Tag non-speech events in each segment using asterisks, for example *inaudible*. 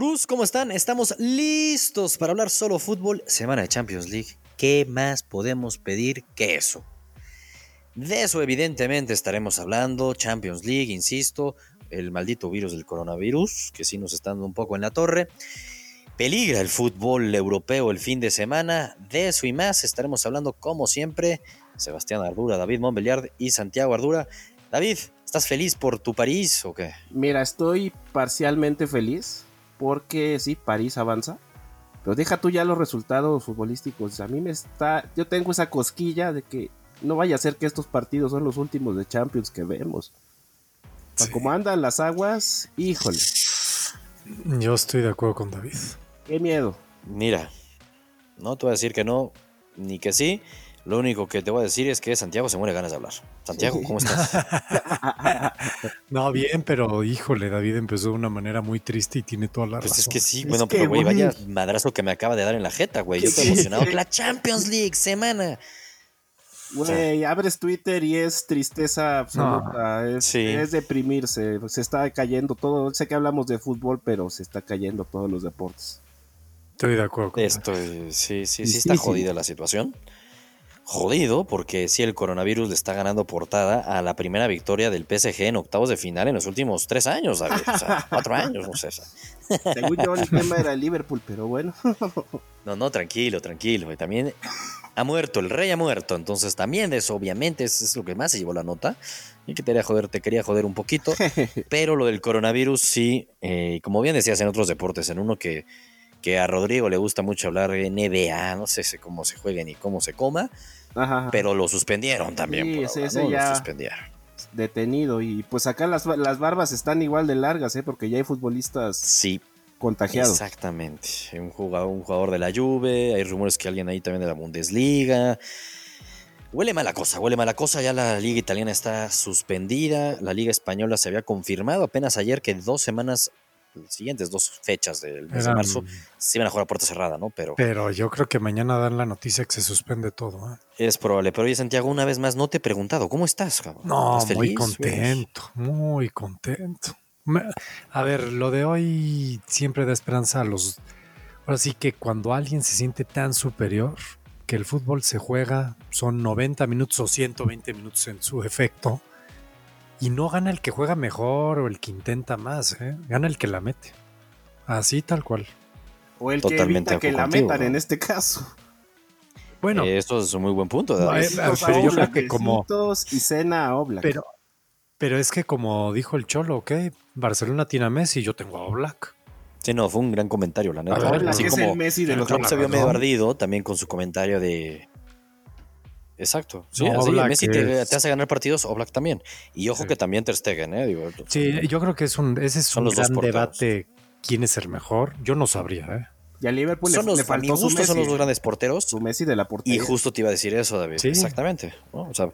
Gurús, ¿cómo están? Estamos listos para hablar solo fútbol, semana de Champions League. ¿Qué más podemos pedir que eso? De eso evidentemente estaremos hablando, Champions League, insisto, el maldito virus del coronavirus, que sí nos está dando un poco en la torre. Peligra el fútbol europeo el fin de semana, de eso y más estaremos hablando como siempre. Sebastián Ardura, David Montbeliard y Santiago Ardura. David, ¿estás feliz por tu París o qué? Mira, estoy parcialmente feliz porque sí, París avanza. Pero deja tú ya los resultados futbolísticos. A mí me está. Yo tengo esa cosquilla de que no vaya a ser que estos partidos son los últimos de Champions que vemos. Sí. Como andan las aguas, híjole. Yo estoy de acuerdo con David. Qué miedo. Mira, no te voy a decir que no, ni que sí. Lo único que te voy a decir es que Santiago se muere ganas de hablar. Santiago, ¿cómo estás? *laughs* no, bien, pero híjole, David empezó de una manera muy triste y tiene toda la pues razón. es que sí, bueno, pero güey, vaya madrazo que me acaba de dar en la jeta, güey. Yo estoy sí. emocionado. La Champions League, semana. Güey, abres Twitter y es tristeza absoluta. No, es, sí. es, deprimirse. Se está cayendo todo. Sé que hablamos de fútbol, pero se está cayendo todos los deportes. Estoy de acuerdo con Esto, sí, sí, sí, sí, está jodida la situación jodido porque si el coronavirus le está ganando portada a la primera victoria del PSG en octavos de final en los últimos tres años, David. O sea, *laughs* cuatro años, no sé. Según yo, el tema era Liverpool, pero bueno. *laughs* No, no, tranquilo, tranquilo. Y también ha muerto, el rey ha muerto. Entonces, también eso, obviamente, eso es lo que más se llevó la nota. Y que te quería joder, te quería joder un poquito. *laughs* pero lo del coronavirus, sí, eh, como bien decías en otros deportes, en uno que que a Rodrigo le gusta mucho hablar de NBA, no sé cómo se juegue ni cómo se coma, Ajá. pero lo suspendieron también. Sí, por ese, ahora, ese ¿no? ya Lo suspendieron. detenido y pues acá las, las barbas están igual de largas, ¿eh? porque ya hay futbolistas Sí, contagiados. exactamente. Un jugador, un jugador de la Juve, hay rumores que alguien ahí también de la Bundesliga. Huele mala cosa, huele mala cosa. Ya la liga italiana está suspendida. La liga española se había confirmado apenas ayer que dos semanas siguientes dos fechas del mes Eran- de marzo se iban a jugar a puerta cerrada, ¿no? Pero Pero yo creo que mañana dan la noticia que se suspende todo. ¿eh? es probable. Pero oye, Santiago, una vez más no te he preguntado, ¿cómo estás, cabrón? No, ¿Estás muy feliz? contento, muy contento. A ver, lo de hoy siempre da esperanza a los... Ahora sí que cuando alguien se siente tan superior, que el fútbol se juega, son 90 minutos o 120 minutos en su efecto, y no gana el que juega mejor o el que intenta más, ¿eh? gana el que la mete. Así tal cual. O el que evita que la metan ¿no? en este caso. Bueno, Eh, Eso es un muy buen punto, No, eh, Por pero yo creo que como- y cena a Oblak. pero, pero es que como dijo el Cholo, ok, Barcelona tiene a Messi, yo tengo a Black. Sí, no, fue un gran comentario, la neta. Oblak Así es como el Messi de los Klopp se vio medio ardido también con su comentario de. Exacto. Sí, No, así, Oblak Messi te, es- te hace ganar partidos, Oblak también. Y ojo Sí. que también Ter Stegen, ¿eh? Digo, Sí, yo creo que es un, ese es un gran debate. ¿Quién es el mejor? Yo no sabría, ¿eh? Y a Liverpool son le, los, le a mi faltó su gusto son los Messi, dos grandes porteros. su Messi de la Y portería. justo te iba a decir eso, David. Sí. Exactamente. ¿no? O sea,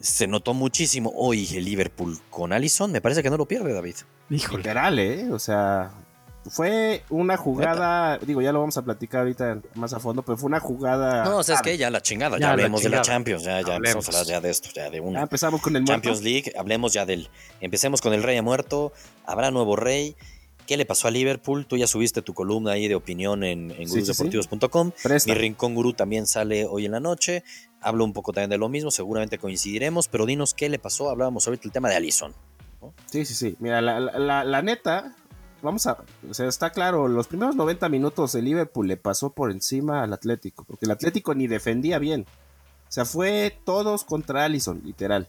se notó muchísimo hoy el Liverpool con Allison. Me parece que no lo pierde, David. Híjole. Literal, ¿eh? O sea, fue una jugada, digo, ya lo vamos a platicar ahorita más a fondo, pero fue una jugada... No, o sea, es que ya la chingada. Ya, Ya, la hablemos de la. Champions. Ya, ya Hablemos. empezamos a hablar ya de esto, ya de Ya una. empezamos con el muerto. Champions League, hablemos ya del. Empecemos con el Rey ha muerto. Habrá nuevo Rey. ¿Qué le pasó a Liverpool? Tú ya subiste tu columna ahí de opinión en, en Sí, sí, sí. gurusdeportivos.com. Mi Rincón Gurú también sale hoy en la noche. Hablo un poco también de lo mismo, seguramente coincidiremos, pero dinos qué le pasó. Hablábamos ahorita el tema de Allison. Sí, sí, sí. Mira, la, la- la- la neta, vamos a. O sea, está claro, los primeros 90 minutos el Liverpool le pasó por encima al Atlético, porque el Atlético ni defendía bien. O sea, fue todos contra Allison, literal.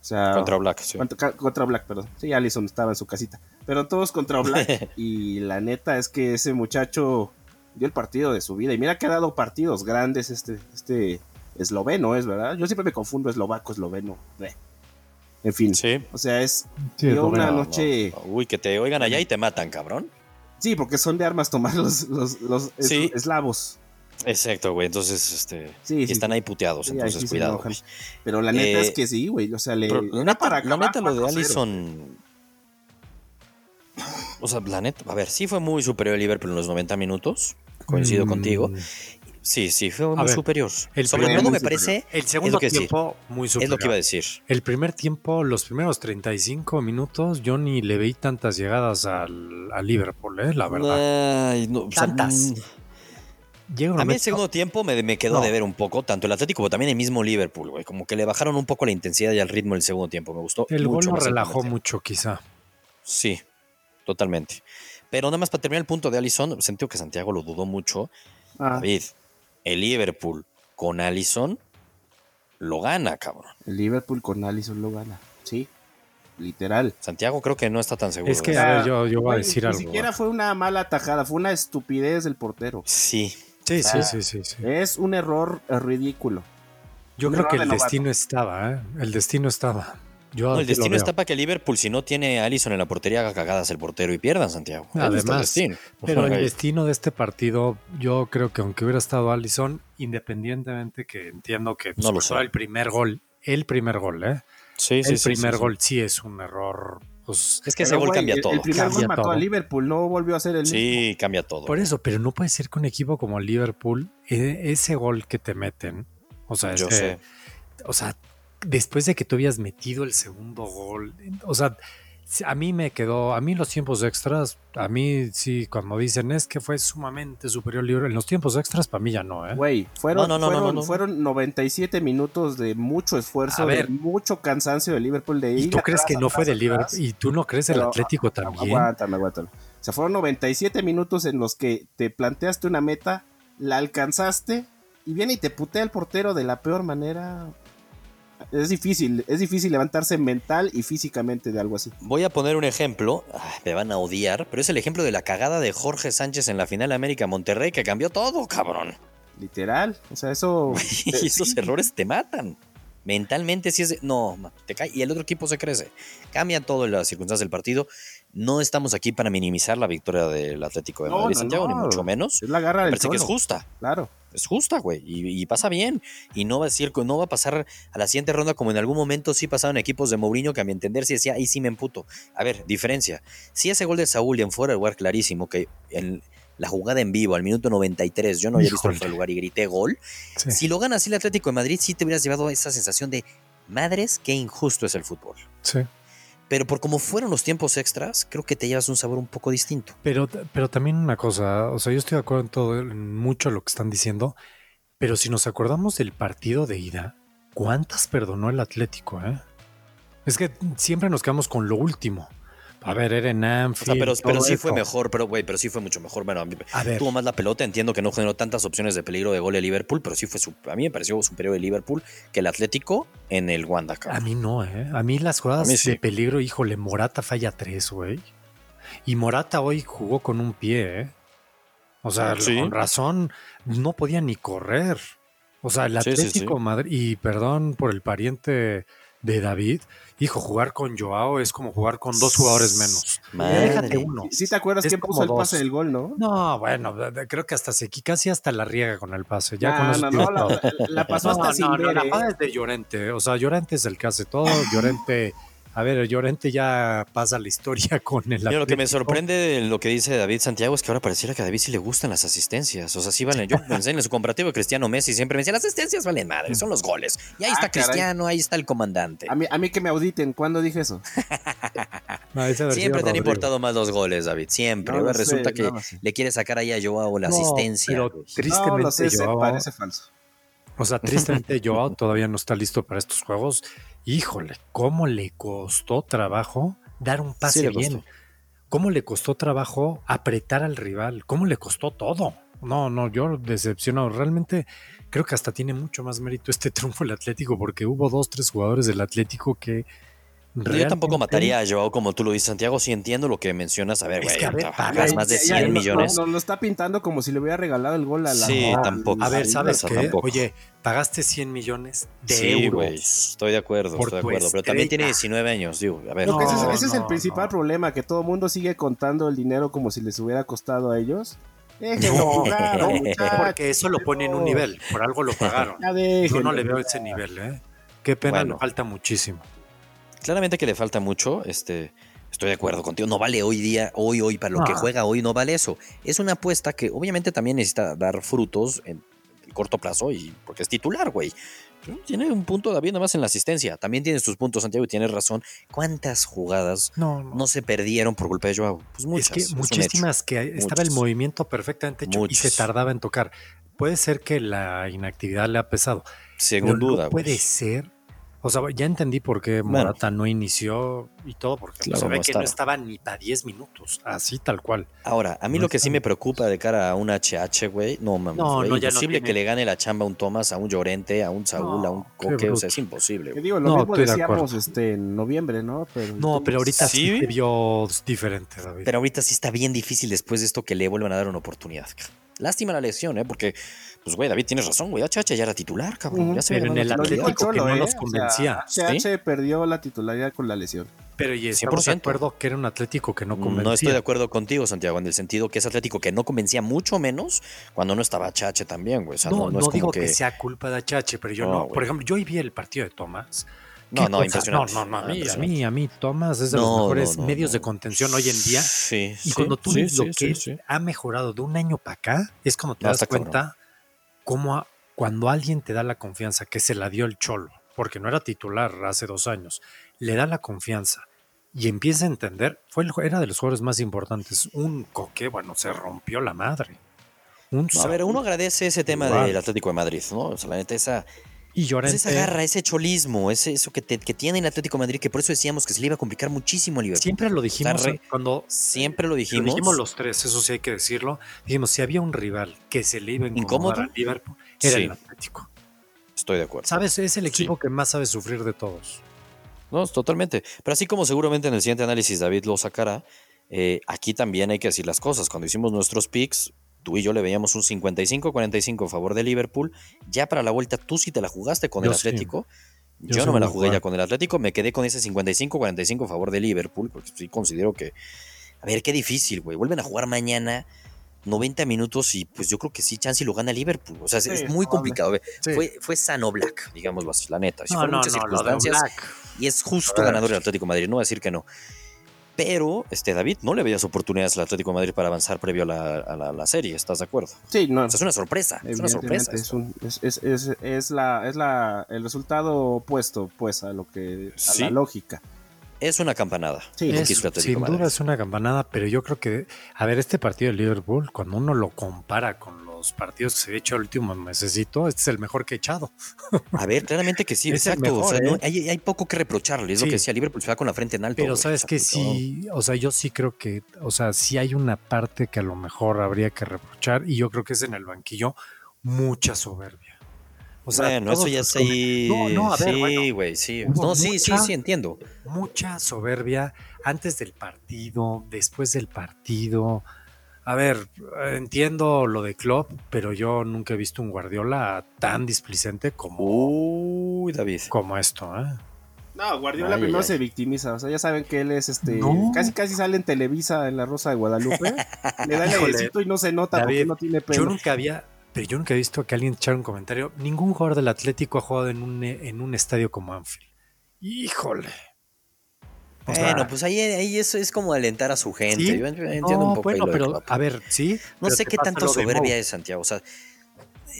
O sea, Contra Black, sí. contra, contra Black, perdón. Sí, Allison estaba en su casita. Pero todos contra Black. *laughs* y la neta es que ese muchacho dio el partido de su vida. Y mira que ha dado partidos grandes este, este esloveno, es verdad. Yo siempre me confundo eslovaco, esloveno. Eh. En fin. Sí. O sea, es Sí, una noche. No, no. Uy, que te oigan allá y te matan, cabrón. Sí, porque son de armas tomar los, los, los es- Sí. eslavos. Exacto, güey. Entonces, este. Sí, y sí, están ahí puteados, ahí entonces cuidado. Pero la neta Eh, es que sí, güey. O sea, le. Pero la neta, para la neta, lo de 4-0. Allison. O sea, la neta, a ver, sí fue muy superior el Liverpool en los 90 minutos. Coincido Mm, contigo. Sí, sí, fue muy ver, superior. el Sobre primer- todo me parece, El segundo lo sí, tiempo, muy es superior. lo que iba a decir. El primer tiempo, los primeros 35 minutos, yo ni le veí tantas llegadas al, al Liverpool, ¿eh? la verdad. Ay, no, Tantas. mm, Llega un a mí el segundo tiempo me, me quedó No. de ver un poco, tanto el Atlético como también el mismo Liverpool, güey. Como que le bajaron un poco la intensidad y el ritmo del segundo tiempo. Me gustó. el gol mucho lo más el relajó mucho, quizá. Sí, totalmente. Pero nada más para terminar el punto de Allison, sentí que Santiago lo dudó mucho. Ah, David, el Liverpool con Allison lo gana, cabrón. el Liverpool con Allison lo gana. Sí, literal. Santiago creo que no está tan seguro. Es que, de a eso. ver, yo, yo voy a decir ni algo. siquiera ¿eh? fue una mala tajada, fue una estupidez del portero. Sí, Sí, sí, Ah. sí, sí, sí. Es un error ridículo. Yo un creo que el destino estaba, ¿eh? El destino estaba. Yo No, el destino está para que Liverpool, si no tiene a Allison en la portería, haga cagadas el portero y pierdan, Santiago. El Además, destino. Pero el destino de este partido, yo creo que aunque hubiera estado Allison, independientemente que entiendo que No lo el primer gol, el primer gol, ¿eh? Sí, sí, el sí, primer sí, sí. gol sí es un error. Pues, Es que ese gol cambia el- todo. El primer Cambia gol mató todo. a Liverpool, no volvió a ser el mismo. Sí, cambia todo. por eso, pero no puede ser que un equipo como Liverpool, eh, ese gol que te meten, o sea, Yo ese- sé. o sea, después de que tú habías metido el segundo gol, o sea, a mí me quedó, a mí los tiempos extras, a mí sí, cuando dicen es que fue sumamente superior Liverpool, en los tiempos extras para mí ya no, ¿eh? Güey, fueron, No, no, no, no, fueron, no, no. fueron 97 minutos de mucho esfuerzo, A ver. de mucho cansancio de Liverpool. De ¿Y ir tú crees atrás, que no fue de Liverpool? atrás. ¿Y tú no crees el Atlético también? Aguántame, aguántame. O sea, fueron 97 minutos en los que te planteaste una meta, la alcanzaste y viene y te putea el portero de la peor manera. Es difícil, es difícil levantarse mental y físicamente de algo así. Voy a poner un ejemplo, ah, me van a odiar, pero es el ejemplo de la cagada de Jorge Sánchez en la final América Monterrey que cambió todo, cabrón. Literal. O sea, eso. *laughs* Y esos errores te matan. Mentalmente sí es de- no, te cae y el otro equipo se crece. Cambia todo en las circunstancias del partido. No estamos aquí para minimizar la victoria del Atlético de No, Madrid, no, Santiago, no. ni mucho menos. Es la garra Me del parece que es justa. Claro. Es justa, güey. Y, y pasa bien. Y no va a decir, no va a pasar a la siguiente ronda como en algún momento sí pasaron equipos de Mourinho que a mi entender sí decía, ahí sí me emputo. A ver, diferencia. Si ese gol de Saúl en fuera de lugar clarísimo, que en la jugada en vivo al minuto 93 yo no había visto de lugar y grité gol. Sí. Si lo gana así el Atlético de Madrid, sí te hubieras llevado esa sensación de madres, qué injusto es el fútbol. Sí. Pero por como fueron los tiempos extras, creo que te llevas un sabor un poco distinto. Pero, pero también una cosa, o sea, yo estoy de acuerdo en todo, en mucho lo que están diciendo, pero si nos acordamos del partido de ida, ¿cuántas perdonó el Atlético, eh? Es que siempre nos quedamos con lo último. A ver, era en O Anfield. sea, pero, sí fue mejor, pero güey, pero sí fue mucho mejor. Bueno, a mí- A ver, tuvo más la pelota, entiendo que no generó tantas opciones de peligro de gol el Liverpool, pero sí fue su- a mí me pareció superior el Liverpool que el Atlético en el Wanda. a cabrón. mí no, ¿eh? A mí las jugadas A mí sí. de peligro, híjole, Morata falla tres, güey. Y Morata hoy jugó con un pie, ¿eh? O sea, Sí. con razón, no podía ni correr. O sea, el Sí, sí. Atlético Madrid, y perdón por el pariente de David, hijo, jugar con Joao es como jugar con dos jugadores menos. Madre. Déjate uno. Sí, te acuerdas Es quién puso el dos. pase del gol, ¿no? No, bueno, creo que hasta se casi hasta la riega con el pase. Ya con Ah, eso no, no, la, la- la pasó hasta No, sin no, no, ver, la ¿eh? es de Llorente. O sea, Llorente es el que hace todo. *laughs* Llorente, a ver, Llorente ya pasa la historia *laughs* con el Mira, lo que me sorprende de lo que dice David Santiago es que ahora pareciera que a David sí le gustan las asistencias. O sea, sí valen. Yo pensé en su comparativo de Cristiano Messi, siempre me decía, las asistencias valen madre, son los goles. Y ahí Ah, está caray. Cristiano, ahí está el comandante. A mí, a mí que me auditen, ¿cuándo dije eso? *laughs* No, Siempre te han importado más los goles, David. Siempre. No resulta sé, que no le quiere sacar ahí a Joao la No, asistencia. pero tristemente, no lo sé, se Joao- parece falso. O sea, tristemente *laughs* Joao todavía no está listo para estos juegos. Híjole, ¿cómo le costó trabajo dar un pase bien? ¿Cómo le costó trabajo apretar al rival? ¿Cómo le costó todo? No, no, yo decepcionado. Realmente creo que hasta tiene mucho más mérito este *laughs* triunfo el Atlético porque hubo dos, tres jugadores del Atlético que... Yo tampoco realmente- mataría a Joao como tú lo dices, Santiago. Sí entiendo lo que mencionas. A ver, güey, pagas Ya- más de ya- 100 ya no- millones. no- Nos lo está pintando como si le hubiera regalado el gol a la. Sí, tampoco. A ver, ¿sabes qué? tampoco. Oye, pagaste 100 millones de Sí, euros. güey. Estoy de acuerdo, estoy de acuerdo. Pero también tiene estrella. 19 años, digo. A ver. Ese, es- No, ese es el no, principal no. problema, que todo el mundo sigue contando el dinero como si les hubiera costado a ellos. Déjenlo No, jugar, no, porque eso lo pone en un nivel. Por algo lo pagaron. Ya Yo no le veo ese nivel, ¿eh? Qué pena, Bueno. falta muchísimo. Claramente que le falta mucho. Este, estoy de acuerdo contigo. No vale hoy día, hoy, hoy, para lo que juega hoy, no vale eso. Es una apuesta que obviamente también necesita dar frutos en corto plazo y porque es titular, güey. Tiene un punto David nada más en la asistencia. También tienes tus puntos, Santiago, y tienes razón. ¿Cuántas jugadas no, no. se perdieron por culpa de Joao? Pues muchas. Es que muchísimas que estaba el movimiento perfectamente hecho y se tardaba en tocar. Puede ser que la inactividad le ha pesado. Sin duda. puede ser o sea, ya entendí por qué Morata no inició y todo, porque se ve que no estaba ni para 10 minutos, así tal cual. Ahora, a mí lo que sí me preocupa de cara a un HH, güey, no mames, no, no, imposible que le gane la chamba a un Thomas, a un Llorente, a un Saúl, a un Coque, o sea, es imposible. Güey. Digo, lo mismo decíamos este, en noviembre, ¿no? Pero, no, pero ahorita sí, se vio diferente, David. Pero ahorita sí está bien difícil después de esto que le vuelvan a dar una oportunidad. Lástima la lesión, ¿eh? Porque pues, güey, David, tienes razón, güey. HH ya era titular, cabrón. Ya se Pero en el Atlético que no nos ¿eh? convencía. HH perdió la titularidad con la lesión. Pero y estamos de acuerdo que era un Atlético que no convencía. No estoy de acuerdo contigo, Santiago, en el sentido que es Atlético que no convencía mucho menos cuando no estaba HH también, güey. O sea, no, no, es digo que... sea culpa de HH, pero yo no. Por ejemplo, yo hoy vi el partido de Tomás. No, no, impresionante. No, no, a mí, a mí, a mí, Tomás es de los mejores medios de contención hoy en día. Sí, y cuando tú ves lo que ha mejorado de un año para acá, es como te das cuenta cómo cuando alguien te da la confianza que se la dio el cholo, porque no era titular hace dos años, le da la confianza y empieza a entender, fue el, era de los jugadores más importantes. Un coque, bueno, se rompió la madre. a ver, uno agradece ese tema del Atlético de Madrid, ¿no? O sea, la neta, esa y Llorente. esa garra, ese cholismo, ese, eso que, que tiene el Atlético de Madrid, que por eso decíamos que se le iba a complicar muchísimo a Liverpool. Siempre lo dijimos cuando. Siempre lo dijimos. Lo dijimos los tres, eso sí hay que decirlo. Dijimos, si había un rival que se le iba a incomodar a Liverpool, era el Atlético. Estoy de acuerdo. ¿Sabes? Es el equipo que más sabe sufrir de todos. No, totalmente. Pero así como seguramente en el siguiente análisis David lo sacará, eh, aquí también hay que decir las cosas. Cuando hicimos nuestros picks, tú y yo le veíamos un 55-45 a favor de Liverpool. Ya para la vuelta tú sí te la jugaste con el Atlético. Yo, no me la jugué ya con el Atlético, me quedé con ese 55-45 a favor de Liverpool, porque sí considero que, a ver, qué difícil, güey. Vuelven a jugar mañana 90 minutos y pues yo creo que sí, Chansey lo gana Liverpool. O sea, es muy complicado. Fue, fue sano Black, digámoslo así, la neta. no, no, muchas circunstancias. Y es justo ganador el Atlético Madrid, no voy a decir que no. Pero este David no le veías oportunidades al Atlético de Madrid para avanzar previo a la, serie, ¿estás de acuerdo? Sí, no. es una sorpresa. Es una sorpresa. Es, la, es la, el resultado opuesto, pues, a lo que. a la lógica. Es una campanada. Sí, sin duda es una campanada, pero yo creo que, a ver, este partido de Liverpool, cuando uno lo compara con los partidos que se ha hecho el último mesecito, este es el mejor que he echado. A ver, claramente que sí, *laughs* exacto. ¿eh? hay, poco que reprocharle, es lo que decía Liverpool, se va con la frente en alto. Pero sabes que sí, o sea, yo sí creo que, o sea, sí hay una parte que a lo mejor habría que reprochar, y yo creo que es en el banquillo mucha soberbia. O sea, bueno, eso ya sí. No, no, a ver, sí, güey, sí. No, sí, sí, sí, entiendo. Mucha soberbia antes del partido, después del partido. A ver, entiendo lo de Klopp, pero yo nunca he visto un Guardiola tan displicente como. Uy, David. Como esto, ¿eh? No, Guardiola primero se victimiza. O sea, ya saben que él es este. Casi casi sale en Televisa en la Rosa de Guadalupe. *laughs* le da el y no se nota porque no tiene pelo. Yo nunca había pero yo nunca he visto que alguien echara un comentario. Ningún jugador del Atlético ha jugado en un, en un estadio como Anfield. Híjole. Bueno, pues ahí, ahí eso es como alentar a su gente. Yo entiendo un poco. Bueno, pero a ver, sí. No sé qué tanto soberbia es Santiago. O sea,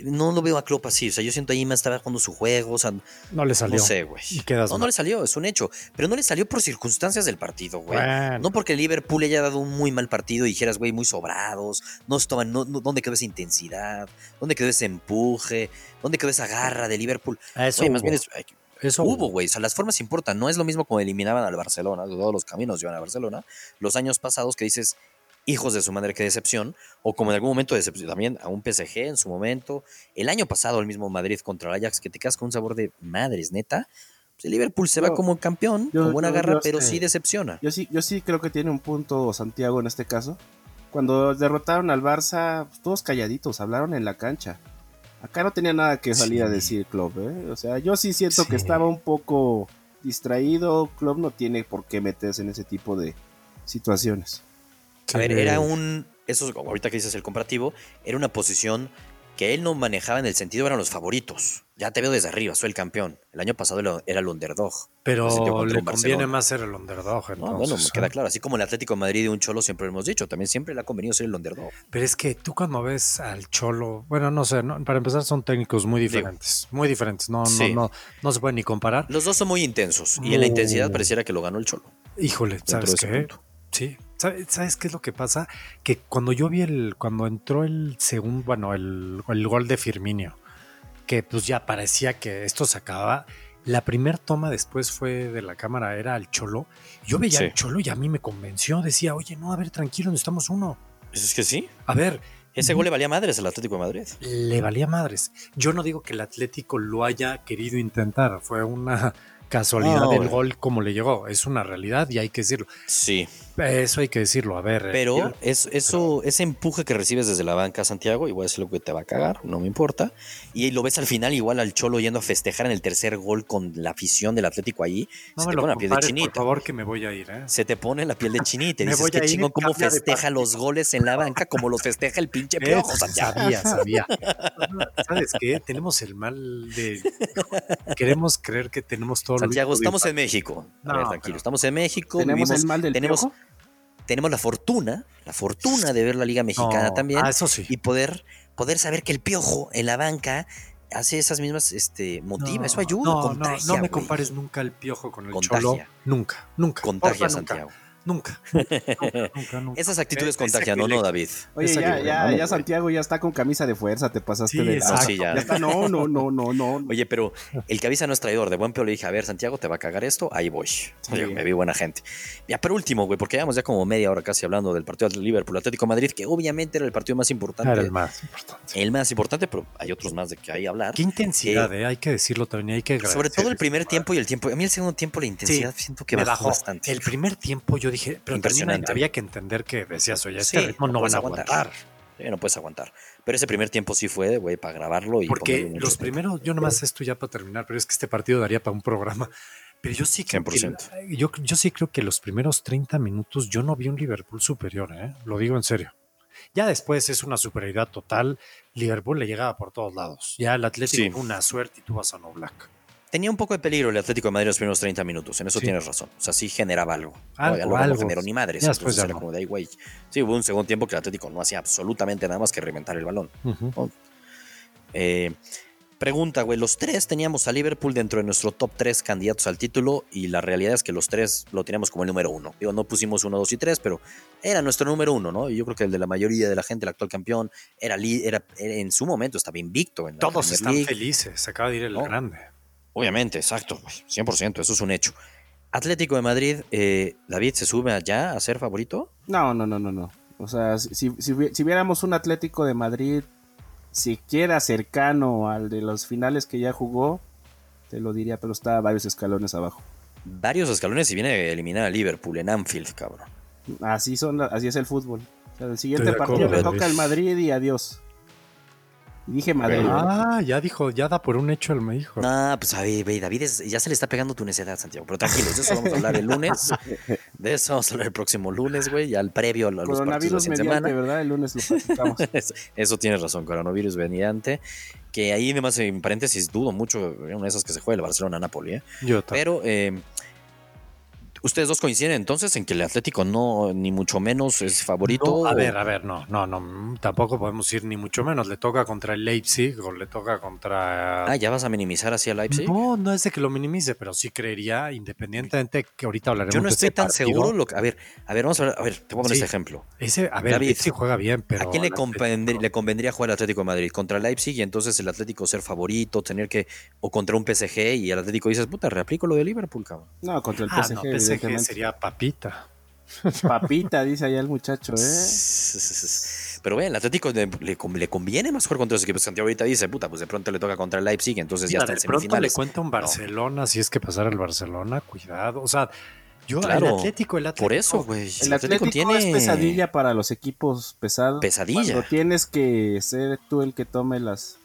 no lo veo a Klopp así. O sea, yo siento ahí más estaba jugando su juego. O sea, no le salió. No sé, güey. No, no le salió, es un hecho. Pero no le salió por circunstancias del partido, güey. No porque Liverpool haya dado un muy mal partido y dijeras, güey, muy sobrados. No estaban, no, ¿Dónde quedó esa intensidad? ¿Dónde quedó ese empuje? ¿Dónde quedó esa garra de Liverpool? Eso más bien eso hubo, güey. O sea, las formas importan. No es lo mismo como eliminaban al Barcelona. Todos los caminos llevan a Barcelona. Los años pasados que dices, hijos de su madre, qué decepción, o como en algún momento decepción, también a un PSG en su momento, el año pasado el mismo Madrid contra el Ajax, que te quedas con un sabor de madres, neta. Pues el Liverpool se va como campeón, con buena garra, pero sí decepciona. Yo sí, yo sí creo que tiene un punto Santiago en este caso. Cuando derrotaron al Barça, pues, todos calladitos, hablaron en la cancha. Acá no tenía nada que salir a decir Klopp, ¿eh? O sea, yo sí siento que estaba un poco distraído. Klopp no tiene por qué meterse en ese tipo de situaciones. A ver, era un. Eso, ahorita que dices el comparativo, era una posición que él no manejaba en el sentido eran los favoritos. Ya te veo desde arriba, soy el campeón. El año pasado era- el underdog. Pero le conviene más ser el underdog. No, Entonces, bueno, me queda claro. Así como el Atlético de Madrid y un Cholo siempre lo hemos dicho, también siempre le ha convenido ser el underdog. Pero es que tú cuando ves al Cholo, bueno, no sé, no, para empezar son técnicos muy diferentes, muy diferentes, no, Sí. no, no, no se puede ni comparar. Los dos son muy intensos y en la intensidad pareciera que lo ganó el Cholo. Híjole, ¿sabes qué? Sí, ¿sabes, sabes qué es lo que pasa? Que cuando yo vi el, cuando entró el segundo, bueno, el, el gol de Firminio, que pues ya parecía que esto se acababa, la primer toma después fue de la cámara, era al Cholo. Yo veía Sí. al Cholo y a mí me convenció, decía, oye, no, a ver, tranquilo, necesitamos uno. Es que sí. A ver, Ese gol le valía madres al Atlético de Madrid. le valía madres. Yo no digo que el Atlético lo haya querido intentar, fue una casualidad No, del güey. gol como le llegó, es una realidad y hay que decirlo. Sí. Eso hay que decirlo, a ver. Pero eh, es, eso, ese empuje que recibes desde la banca, Santiago, igual es lo que te va a cagar, no me importa. Y lo ves al final igual al Cholo yendo a festejar en el tercer gol con la afición del Atlético allí. no se me te lo pone la piel de compares, por chinita. favor, que me voy a ir, ¿eh? Se te pone la piel de chinita. y *laughs* dices, voy qué chingón cómo festeja partido". los goles en la banca como los festeja el pinche ¿Ves? *laughs* piojo, Santiago. Sabía, sabía. *laughs* ¿Sabes qué? Tenemos el mal de. Queremos creer que tenemos todo Santiago, lo estamos en México. A ver, tranquilo, pero- estamos en México. ¿Tenemos vivimos- el mal del tenemos, piojo? Tenemos la fortuna, la fortuna de ver la Liga Mexicana No, también. Ah, eso sí. y poder, poder saber que el piojo en la banca hace esas mismas, este, motiva, No, eso ayuda, No, contagia, no, me güey. compares nunca el piojo con el Contagia. cholo. Nunca, nunca. Contagia, Porfa, Santiago. Nunca. *laughs* Nunca, nunca, nunca. Esas actitudes Ese contagian, ¿no, no, David? Oye, ya, que- ya, ya. Santiago ya está con camisa de fuerza, te pasaste Sí, de exacto. sí, ya. ya está, no, no, no, no, no. Oye, pero el cabeza no es traidor. De buen peor le dije, a ver, Santiago, te va a cagar esto, ahí voy. Oye, me vi buena gente. Ya, pero último, güey, porque llevamos ya como media hora casi hablando del partido del Liverpool Atlético de Madrid, que obviamente era el partido más importante. Era el más importante. el más importante, pero hay otros más de que hay hablar. Qué intensidad, eh, hay que decirlo también, hay que Sobre todo el primer tiempo y el tiempo. A mí el segundo tiempo, la intensidad, siento que me bajó, bastante. El primer tiempo yo dije, pero también había que entender que decías, oye, este Sí, ritmo no no van a aguantar. aguantar. Sí, no puedes aguantar. Pero ese primer tiempo sí fue, güey, para grabarlo y Porque los primeros, yo nomás esto ya para terminar, pero es que este partido daría para un programa. Pero yo sí creo que, 100%. yo, yo sí creo que los primeros 30 minutos yo no vi un Liverpool superior, ¿eh? lo digo en serio. Ya después es una superioridad total. Liverpool le llegaba por todos lados. Ya el Atlético Sí. fue una suerte y tú vas a no black. Tenía un poco de peligro el Atlético de Madrid los primeros 30 minutos, en eso Sí. tienes razón. O sea, sí generaba algo. Algo, No, luego algo. No generó ni madres. Ya después entonces ya era no. como de ahí, güey. Sí, hubo un segundo tiempo que el Atlético no hacía absolutamente nada más que reventar el balón. Eh, pregunta, güey, los tres teníamos a Liverpool dentro de nuestro top 3 candidatos al título y la realidad es que los tres lo teníamos como el número uno. Digo, no pusimos uno, dos y tres, pero era nuestro número uno, ¿no? Y yo creo que el de la mayoría de la gente, el actual campeón, era, era, era- en su momento estaba invicto en la Todos Premier están League. felices. Se acaba de ir el No. grande. Obviamente, exacto, güey, 100%, eso es un hecho. Atlético de Madrid, eh, David, ¿se sube allá a ser favorito? No, no, no, no, no. O sea, si, si, si viéramos un Atlético de Madrid siquiera cercano al de los finales que ya jugó, te lo diría, pero está varios escalones abajo. Varios escalones y viene a eliminar a Liverpool en Anfield, cabrón. Así son, así es el fútbol. O sea, el siguiente partido le toca al Madrid y adiós. Y dije Madrid. Ah, ya dijo, ya da por un hecho el me dijo. No, pues a ver, güey, David es- ya se le está pegando tu necedad, Santiago. Pero tranquilos, de eso vamos a hablar el lunes. *laughs* De eso vamos a hablar el próximo lunes, güey, ya al previo a los partidos Coronavirus de la mediante, semana. ¿verdad? El lunes lo platicamos. *laughs* Eso, eso tienes razón, coronavirus mediante. Que ahí, además, en paréntesis, dudo mucho, una de esas que se juegue el Barcelona-Napoli, ¿eh? Yo también. Pero eh, ustedes dos coinciden entonces en que el Atlético no, ni mucho menos es favorito. No, a o- ver, a ver, no, no, no, mm, tampoco podemos ir ni mucho menos. Le toca contra el Leipzig o le toca contra. Ah, ya vas a minimizar así a Leipzig. No, no es de que lo minimice, pero sí creería, independientemente que ahorita hablaremos Yo no de estoy ese tan partido, seguro. Lo que- a ver, a ver, vamos a ver. A ver, te voy a poner Sí. este ejemplo. Ese, a ver, David, Leipzig juega bien, pero. ¿A quién le, al convendría, le convendría jugar al Atlético de Madrid? ¿Contra el Leipzig y entonces el Atlético ser favorito, tener que. o contra un PSG y el Atlético dices, puta, reaplico lo de Liverpool, cabrón? No, contra el Ah, PSG, no, PSG evidentemente. sería papita. Papita, dice allá el muchacho, ¿eh? *laughs* Pero ve, el Atlético le, le le conviene más jugar contra los equipos. Santiago ahorita dice, puta, pues de pronto le toca contra el Leipzig, entonces ya Mira, está en de pronto le semifinales. cuenta un Barcelona, si es que pasara el Barcelona, cuidado. O sea, yo, Claro, el Atlético, el Atlético. Por eso, güey. El Atlético, es pesadilla para los equipos pesados. Pesadilla. Cuando tienes que ser tú el que tome las...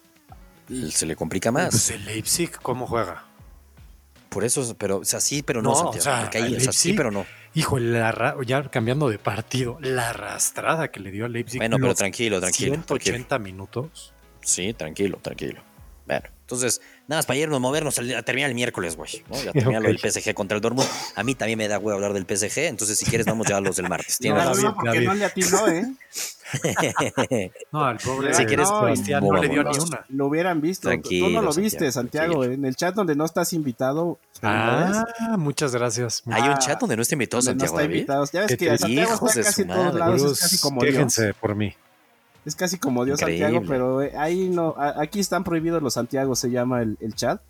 Se le complica más. Pues el Leipzig, ¿cómo juega? Por eso, pero, o sea, sí, pero no, No, Santiago. o sea, porque ahí, el o sea, sí, pero no. Hijo, la ya cambiando de partido, la arrastrada que le dio al Leipzig. Bueno, pero tranquilo, tranquilo. 180 minutos. Sí, tranquilo, tranquilo. Bueno, entonces, nada más para irnos, movernos a terminar el miércoles, güey. ¿no? Ya terminar Ok. lo del PSG contra el Dortmund. A mí también me da güey hablar del PSG, entonces si quieres vamos ya a los del martes. *laughs* No, no, no, porque David. no le atinó, ¿eh? *laughs* No, al pobre Si quieres, no boba, le dio ni una. Lo hubieran visto. Tranquilo, Tú no lo Santiago, viste, Santiago. tranquilo. En el chat donde no estás invitado. Ah, muchas gracias. Hay un chat donde no está invitado donde no Santiago está David. invitado. Ya ves que. Santiago está casi en todos lados. Es casi como por mí. Es casi como Dios Increíble. Santiago, pero eh, ahí no. Aquí están prohibidos los Santiago, se llama el, el chat.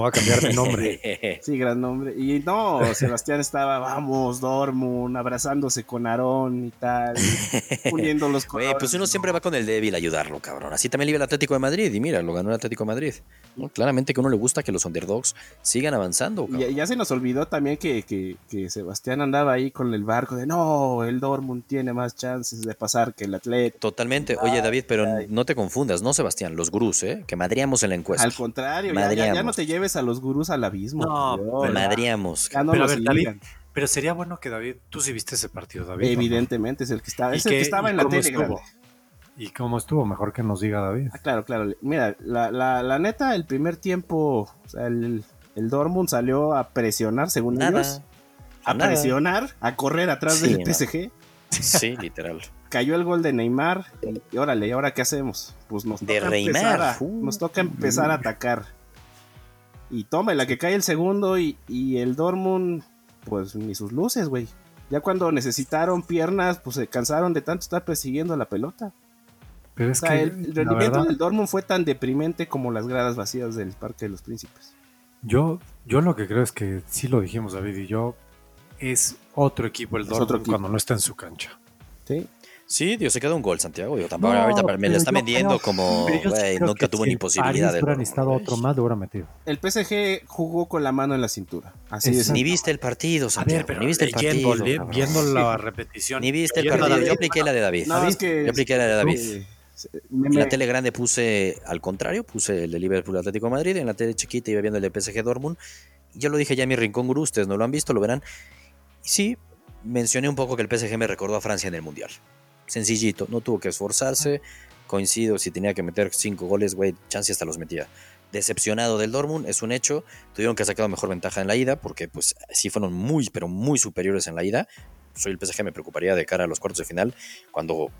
Me voy a cambiar de nombre. *laughs* Sí, gran nombre. Y no, Sebastián estaba, vamos, Dortmund, abrazándose con Aarón y tal, *laughs* uniendo los Güey, colores. pues uno siempre va con el débil a ayudarlo, cabrón. Así también le iba el Atlético de Madrid. Y mira, lo ganó el Atlético de Madrid. ¿no? Claramente que a uno le gusta que los underdogs sigan avanzando. Y ya se nos olvidó también que, que- que Sebastián andaba ahí con el barco de no, el Dortmund tiene más chances de pasar que el Atlético. Totalmente. Oye, David, pero no te confundas, no, Sebastián. Los gurús, ¿eh? Que madriamos en la encuesta. Al contrario, ya, ya- ya no te lleves a los gurús al abismo. No, Dios. Ya no Pero a nos ver, David, sigan. pero sería bueno que David, tú sí viste ese partido, David. Evidentemente es el que estaba, ¿Y es el que estaba en la tele. ¿Y cómo estuvo? Mejor que nos diga David. Ah, claro, claro. Mira, la, la, la neta, el primer tiempo, o sea, el, el Dortmund salió a presionar, según ellos. A Nada. presionar, a correr atrás Sí, del. PSG. Sí, literal. Cayó el gol de Neymar. Y, órale, ¿y ahora qué hacemos? Pues nos De toca, Neymar, empezar a, uh. nos toca empezar a atacar. Y toma, la que cae el segundo y, y el Dortmund, pues ni sus luces, güey. Ya cuando necesitaron piernas, pues se cansaron de tanto estar persiguiendo la pelota. Pero O es sea, que, el, rendimiento verdad, del Dortmund fue tan deprimente como las gradas vacías del Parque de los Príncipes. yo, yo lo que creo es que sí lo dijimos David y yo, es otro equipo el Dortmund otro equipo. cuando no está en su cancha. Sí. Sí, Dios, se queda un gol, Santiago. Yo tampoco, No, ahorita me lo están yo vendiendo creo- como, nunca tuvo ni posibilidad de. necesitado otro más, lo hubiera metido. El PSG jugó con la mano en la cintura. Así es. Ni viste el partido, Santiago. ver, pero ni viste el partido. le- cabrón. viendo la repetición. Ni viste el partido. Yo apliqué la de David. No, es que. Yo apliqué la de David. eh, me- En la tele grande puse al contrario, puse el de Liverpool Atlético de Madrid. En la tele chiquita iba viendo el de PSG Dortmund. Yo lo dije ya en mi rincón gurú, ustedes no lo han visto, lo verán. Y sí, mencioné un poco que el PSG me recordó a Francia en el Mundial. Sencillito, no tuvo que esforzarse. Coincido, si tenía que meter cinco goles, güey, chance hasta los metía. Decepcionado del Dortmund, es un hecho. Tuvieron que sacar mejor ventaja en la ida, porque pues sí fueron muy, pero muy superiores en la ida. Soy el PSG, me preocuparía de cara a los cuartos de final, cuando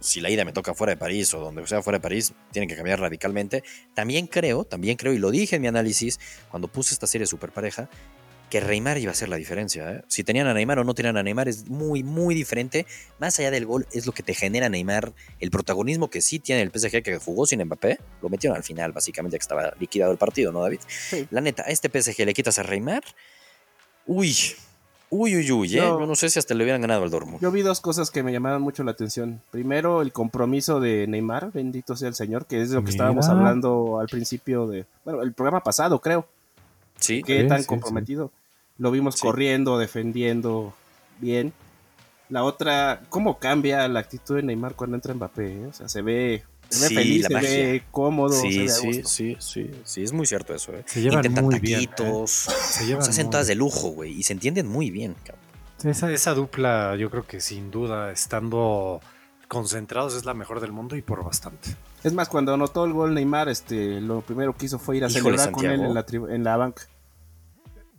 si la ida me toca fuera de París o donde sea fuera de París, tienen que cambiar radicalmente. También creo, también creo, y lo dije en mi análisis cuando puse esta serie super pareja, que Neymar iba a ser la diferencia. ¿eh? Si tenían a Neymar o no tenían a Neymar es muy, muy diferente. Más allá del gol, es lo que te genera Neymar, el protagonismo que sí tiene el PSG que jugó sin Mbappé, lo metieron al final, básicamente, que estaba liquidado el partido, ¿no, David? Sí. La neta, a este PSG le quitas a Neymar, uy, uy, uy, uy, ¿eh? No. Yo no sé si hasta le hubieran ganado al Dortmund. Yo vi dos cosas que me llamaron mucho la atención. Primero, el compromiso de Neymar, bendito sea el Señor, que es de lo que Mira. estábamos hablando al principio de, bueno, el programa pasado, creo. Sí, Qué Sí, tan sí, comprometido. Lo vimos Sí. corriendo, defendiendo bien. La otra, ¿cómo cambia la actitud de Neymar cuando entra Mbappé? eh? O sea, se ve, se ve Sí, feliz, se magia. ve cómodo. se Sí, ve a sí, sí, sí, sí, es muy cierto eso, ¿eh? Se llevan Intentan muy bien. ¿eh? taquitos, Se llevan se hacen muy todas de lujo, güey, y se entienden muy bien, cabrón. Esa, esa dupla, yo creo que sin duda, estando concentrados, es la mejor del mundo y por bastante. Es más, cuando anotó el gol Neymar, este, lo primero que hizo fue ir a Híjole, celebrar con él en la, tri- en la banca.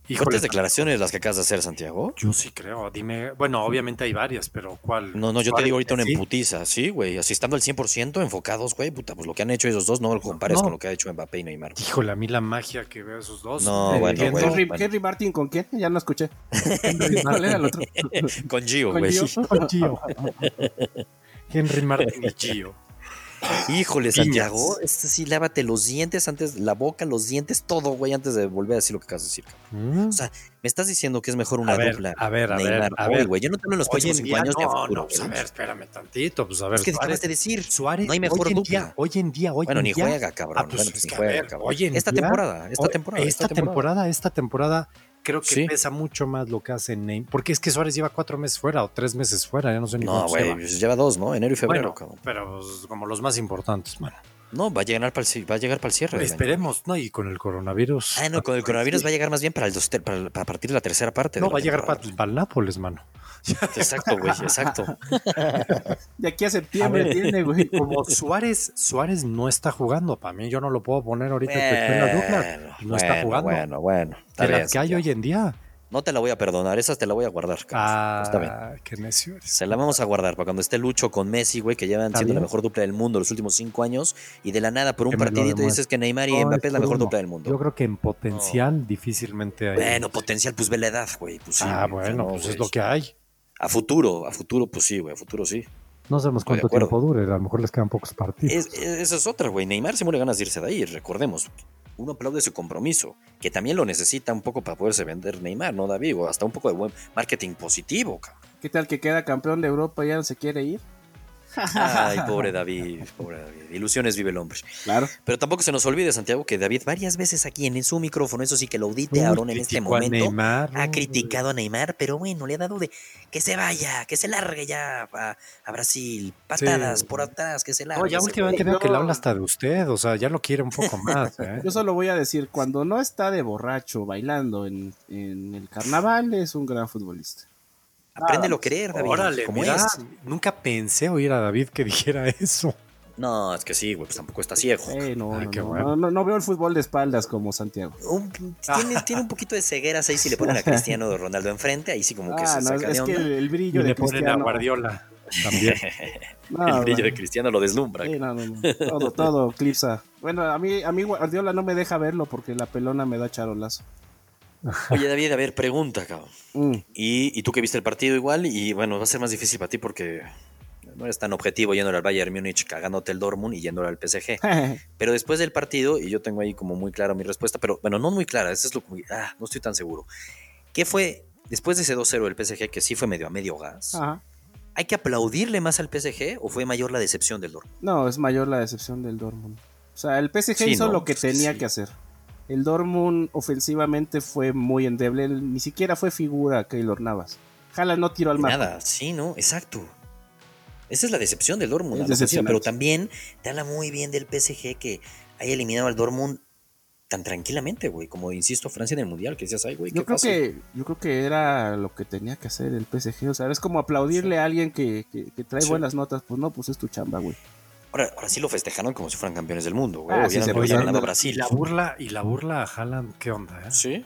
Híjole, Fuertes declaraciones las que acabas de hacer, Santiago. Yo sí creo. Dime, bueno, obviamente hay varias, pero ¿cuál? No, no, yo te digo ahorita una Sí. emputiza, sí, güey. Así estando al 100% enfocados, güey, puta, pues lo que han hecho esos dos no lo compares No. con lo que ha hecho Mbappé y Neymar. Híjole, a mí la magia que veo esos dos. No, eh, bueno, Henry- bueno. Henry, Henry Martin, ¿con quién? Ya no escuché. ¿Cuál era el otro? *laughs* Con Gio, Con güey. Gio. con Gio. *laughs* Henry Martin y Gio. Híjole. Santiago, este sí, lávate los dientes antes, la boca, los dientes, todo, güey, antes de volver a decir lo que acabas de decir. Mm. O sea, me estás diciendo que es mejor una A ver, dupla. a ver, a ver, a ver. güey. Yo no te hablo en los próximos cinco años ni no, futuro, no, pues a ver, espérame tantito, pues a ver. Es que Suárez- acabas de decir. Suárez, no hay mejor hoy en dupla. día, hoy en día, hoy Bueno, en ni día. juega, cabrón. Ah, pues, bueno, es pues ni juega, ver, cabrón. hoy en esta día- temporada, esta temporada. esta temporada, esta temporada, creo que Sí. pesa mucho más lo que hace Neymar. Porque es que Suárez lleva cuatro meses fuera o tres meses fuera, ya no sé ni No, güey, lleva. pues lleva dos, ¿no? Enero y febrero, Bueno, pero pues, como los más importantes, mano. No, va a llegar para el, va a llegar para el cierre. Esperemos, ¿no? Y con el coronavirus. Ah, no, con el coronavirus va a llegar más bien para, el dos- para, el- para a partir de la tercera parte. No, va a llegar para, para el Nápoles, mano. *laughs* Exacto, güey, exacto. *laughs* De aquí a A septiembre ver, tiene, güey. *laughs* Como Suárez, Suárez no está jugando. Para mí, yo no lo puedo poner ahorita que esté en la dupla. Bueno, No está bueno, jugando. Bueno, bueno. Está bien, que hay hoy en día. No te la voy a perdonar, esas te la voy a guardar. cabrón. Está bien. Ah, qué necio eres. Se la vamos a guardar para cuando esté Lucho con Messi, güey, que llevan siendo la mejor dupla del mundo los últimos cinco años y de la nada por un Que partidito dices que Neymar y No, Mbappé es la mejor dupla del mundo. Yo creo que en potencial difícilmente hay. Bueno, potencial, pues ve la edad, güey. Pues, sí, ah, bueno, no, pues es lo que hay. A futuro, a futuro, pues sí, güey, a futuro sí. No sabemos cuánto tiempo dure. A lo mejor les quedan pocos partidos. Es- es- esa es otra, güey. Neymar se muere ganas de irse de ahí, recordemos. Uno aplaude su compromiso, que también lo necesita un poco para poderse vender Neymar, ¿no, David? O hasta un poco de buen marketing positivo, cabrón. ¿Qué tal que queda campeón de Europa y ya no se quiere ir? Ay, *laughs* pobre David, pobre David. Ilusiones vive el hombre. Claro. Pero tampoco se nos olvide, Santiago, que David varias veces aquí en su micrófono, eso sí que lo audite Aaron en este momento, Neymar, ha criticado a Neymar, pero bueno, le ha dado de que se vaya, que se largue ya a, a Brasil, patadas Sí. por atrás, que se largue. No, ya últimamente veo que le habla hasta de usted. O sea, ya lo quiere un poco más. *laughs* ¿eh? Yo solo voy a decir, cuando no está de borracho bailando en, en el carnaval, es un gran futbolista. Apréndelo a querer, David. Órale, como mira, es. nunca pensé oír a David que dijera *laughs* eso. No, es que sí, güey, pues tampoco está ciego. Eh, no, Ah, no, qué no, bueno. no, no, no veo el fútbol de espaldas como Santiago. Un- tiene, *laughs* tiene un poquito de cegueras ahí si le ponen a Cristiano *laughs* Ronaldo enfrente, ahí sí como que Ah, se no, saca es de que onda. el, el Y brillo de le ponen a Cristiano. Guardiola también. No, el brillo de Cristiano lo deslumbra. Sí, no, no, no. Todo, todo, Clipsa. Bueno, a mí, a mí Guardiola no me deja verlo porque la pelona me da charolazo. Oye, David, a ver, pregunta, cabrón. Mm. Y, y tú que viste el partido igual, y bueno, va a ser más difícil para ti porque no eres tan objetivo yéndole al Bayern Múnich, cagándote el Dortmund y yéndole al PSG. *laughs* Pero después del partido, y yo tengo ahí como muy clara mi respuesta, pero bueno, no muy clara, eso es lo que... Ah, no estoy tan seguro. ¿Qué fue después de ese 2-0 del PSG, que sí fue medio a medio gas? Ajá. ¿Hay que aplaudirle más al PSG o fue mayor la decepción del Dortmund? No, es mayor la decepción del Dortmund. O sea, el PSG Sí, hizo no, lo que que tenía sí. que hacer. El Dortmund ofensivamente fue muy endeble. Ni siquiera fue figura Keylor Navas. Jala no tiró al marco. Nada, sí, ¿no? Exacto. Esa es la decepción del Dortmund, la pero también te habla muy bien del PSG que haya eliminado al Dortmund tan tranquilamente, güey, como insisto, Francia en el Mundial, que decías, ay, güey, qué Yo creo, fácil". que, yo creo que era lo que tenía que hacer el PSG. O sea, es como aplaudirle a alguien que, que- que trae Sí. buenas notas. Pues no, pues es tu chamba, güey. Ahora, ahora sí lo festejaron como si fueran campeones del mundo, güey. Ah, sí, se Brasil. la burla, y la burla a Haaland, ¿qué onda? eh? Sí.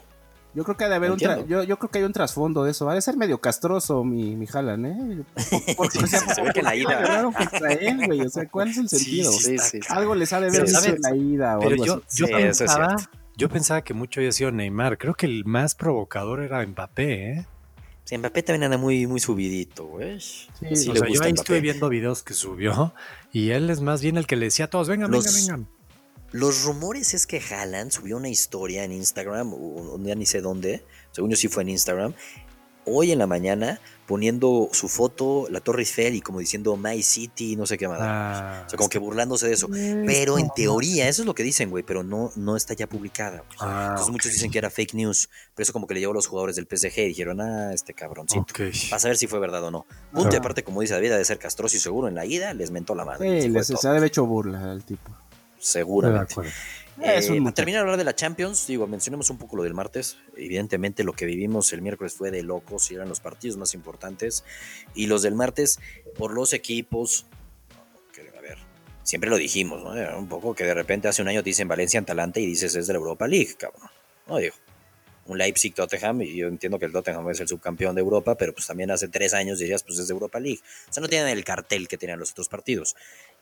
Yo creo que ha de haber un yo, yo creo que hay un trasfondo de eso. Va a ser medio castroso mi, mi Haaland, ¿eh? *laughs* Porque, Sí, sí, se ve que la ida- *laughs* contra él, güey. O sea, ¿cuál es el sentido? sí, sí, sí. Algo les ha de ¿sabes? en la ida o Pero algo yo, así. yo Sí, eso es pensaba, yo pensaba que mucho había sido Neymar. Creo que el más provocador era Mbappé, ¿eh? Sí, Mbappé también anda muy, muy subidito, güey. Sí, Sí, le o sea, yo ahí Mbappé. estuve viendo videos que subió y él es más bien el que le decía a todos, vengan, Los- vengan, vengan. Los rumores es que Haaland subió una historia en Instagram, o ya ni sé dónde, según yo sí fue en Instagram, hoy en la mañana poniendo su foto, la Torre Eiffel y como diciendo My City, no sé qué más. Ah, o sea, como que burlándose de eso. Pero en teoría, eso es lo que dicen, güey, pero no, no está ya publicada. Ah, Entonces muchos dicen que era fake news, pero eso como que le llegó a los jugadores del PSG y dijeron, ah, este cabroncito. ok. Para saber si fue verdad o no. Punto y aparte, como dice David, de ser castroso y seguro en la ida, les mentó la madre. Sí, les- se ha de haber hecho burla al tipo. Seguramente. Es Eh, terminar de hablar de la Champions, digo, mencionemos un poco lo del martes. Evidentemente lo que vivimos el miércoles fue de locos y eran los partidos más importantes. Y los del martes, por los equipos, que, a ver, siempre lo dijimos, ¿no? Era un poco que de repente hace un año te dicen Valencia Atalanta y dices es de la Europa League, cabrón. No digo. Un Leipzig Tottenham, y yo entiendo que el Tottenham es el subcampeón de Europa, pero pues también hace tres años dirías, pues es de Europa League. O sea, no tienen el cartel que tenían los otros partidos.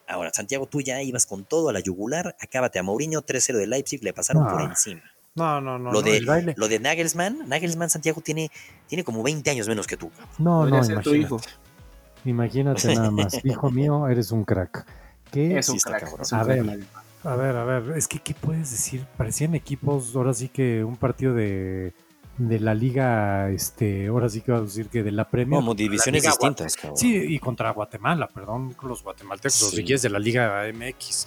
Ahora, Santiago, tú ya ibas con todo a la yugular, acábate a Mourinho, 3-0 de Leipzig, le pasaron No. por encima. No, no, no. lo, no, de, el baile. lo de Nagelsmann, Nagelsmann Santiago tiene, tiene como 20 años menos que tú. No, Podría no, ser tu imagínate. hijo. Imagínate nada más. *laughs* Hijo mío, eres un crack. ¿Qué? Es un crack. cabrón. es un A crack. ver. A ver, a ver, es que, ¿qué puedes decir? Parecían equipos, ahora sí que un partido de, de la liga, este, ahora sí que vamos a decir que de la Premier. Como divisiones distintas, cabrón. Sí, y contra Guatemala, perdón, con los guatemaltecos, los güeyes de la Liga MX.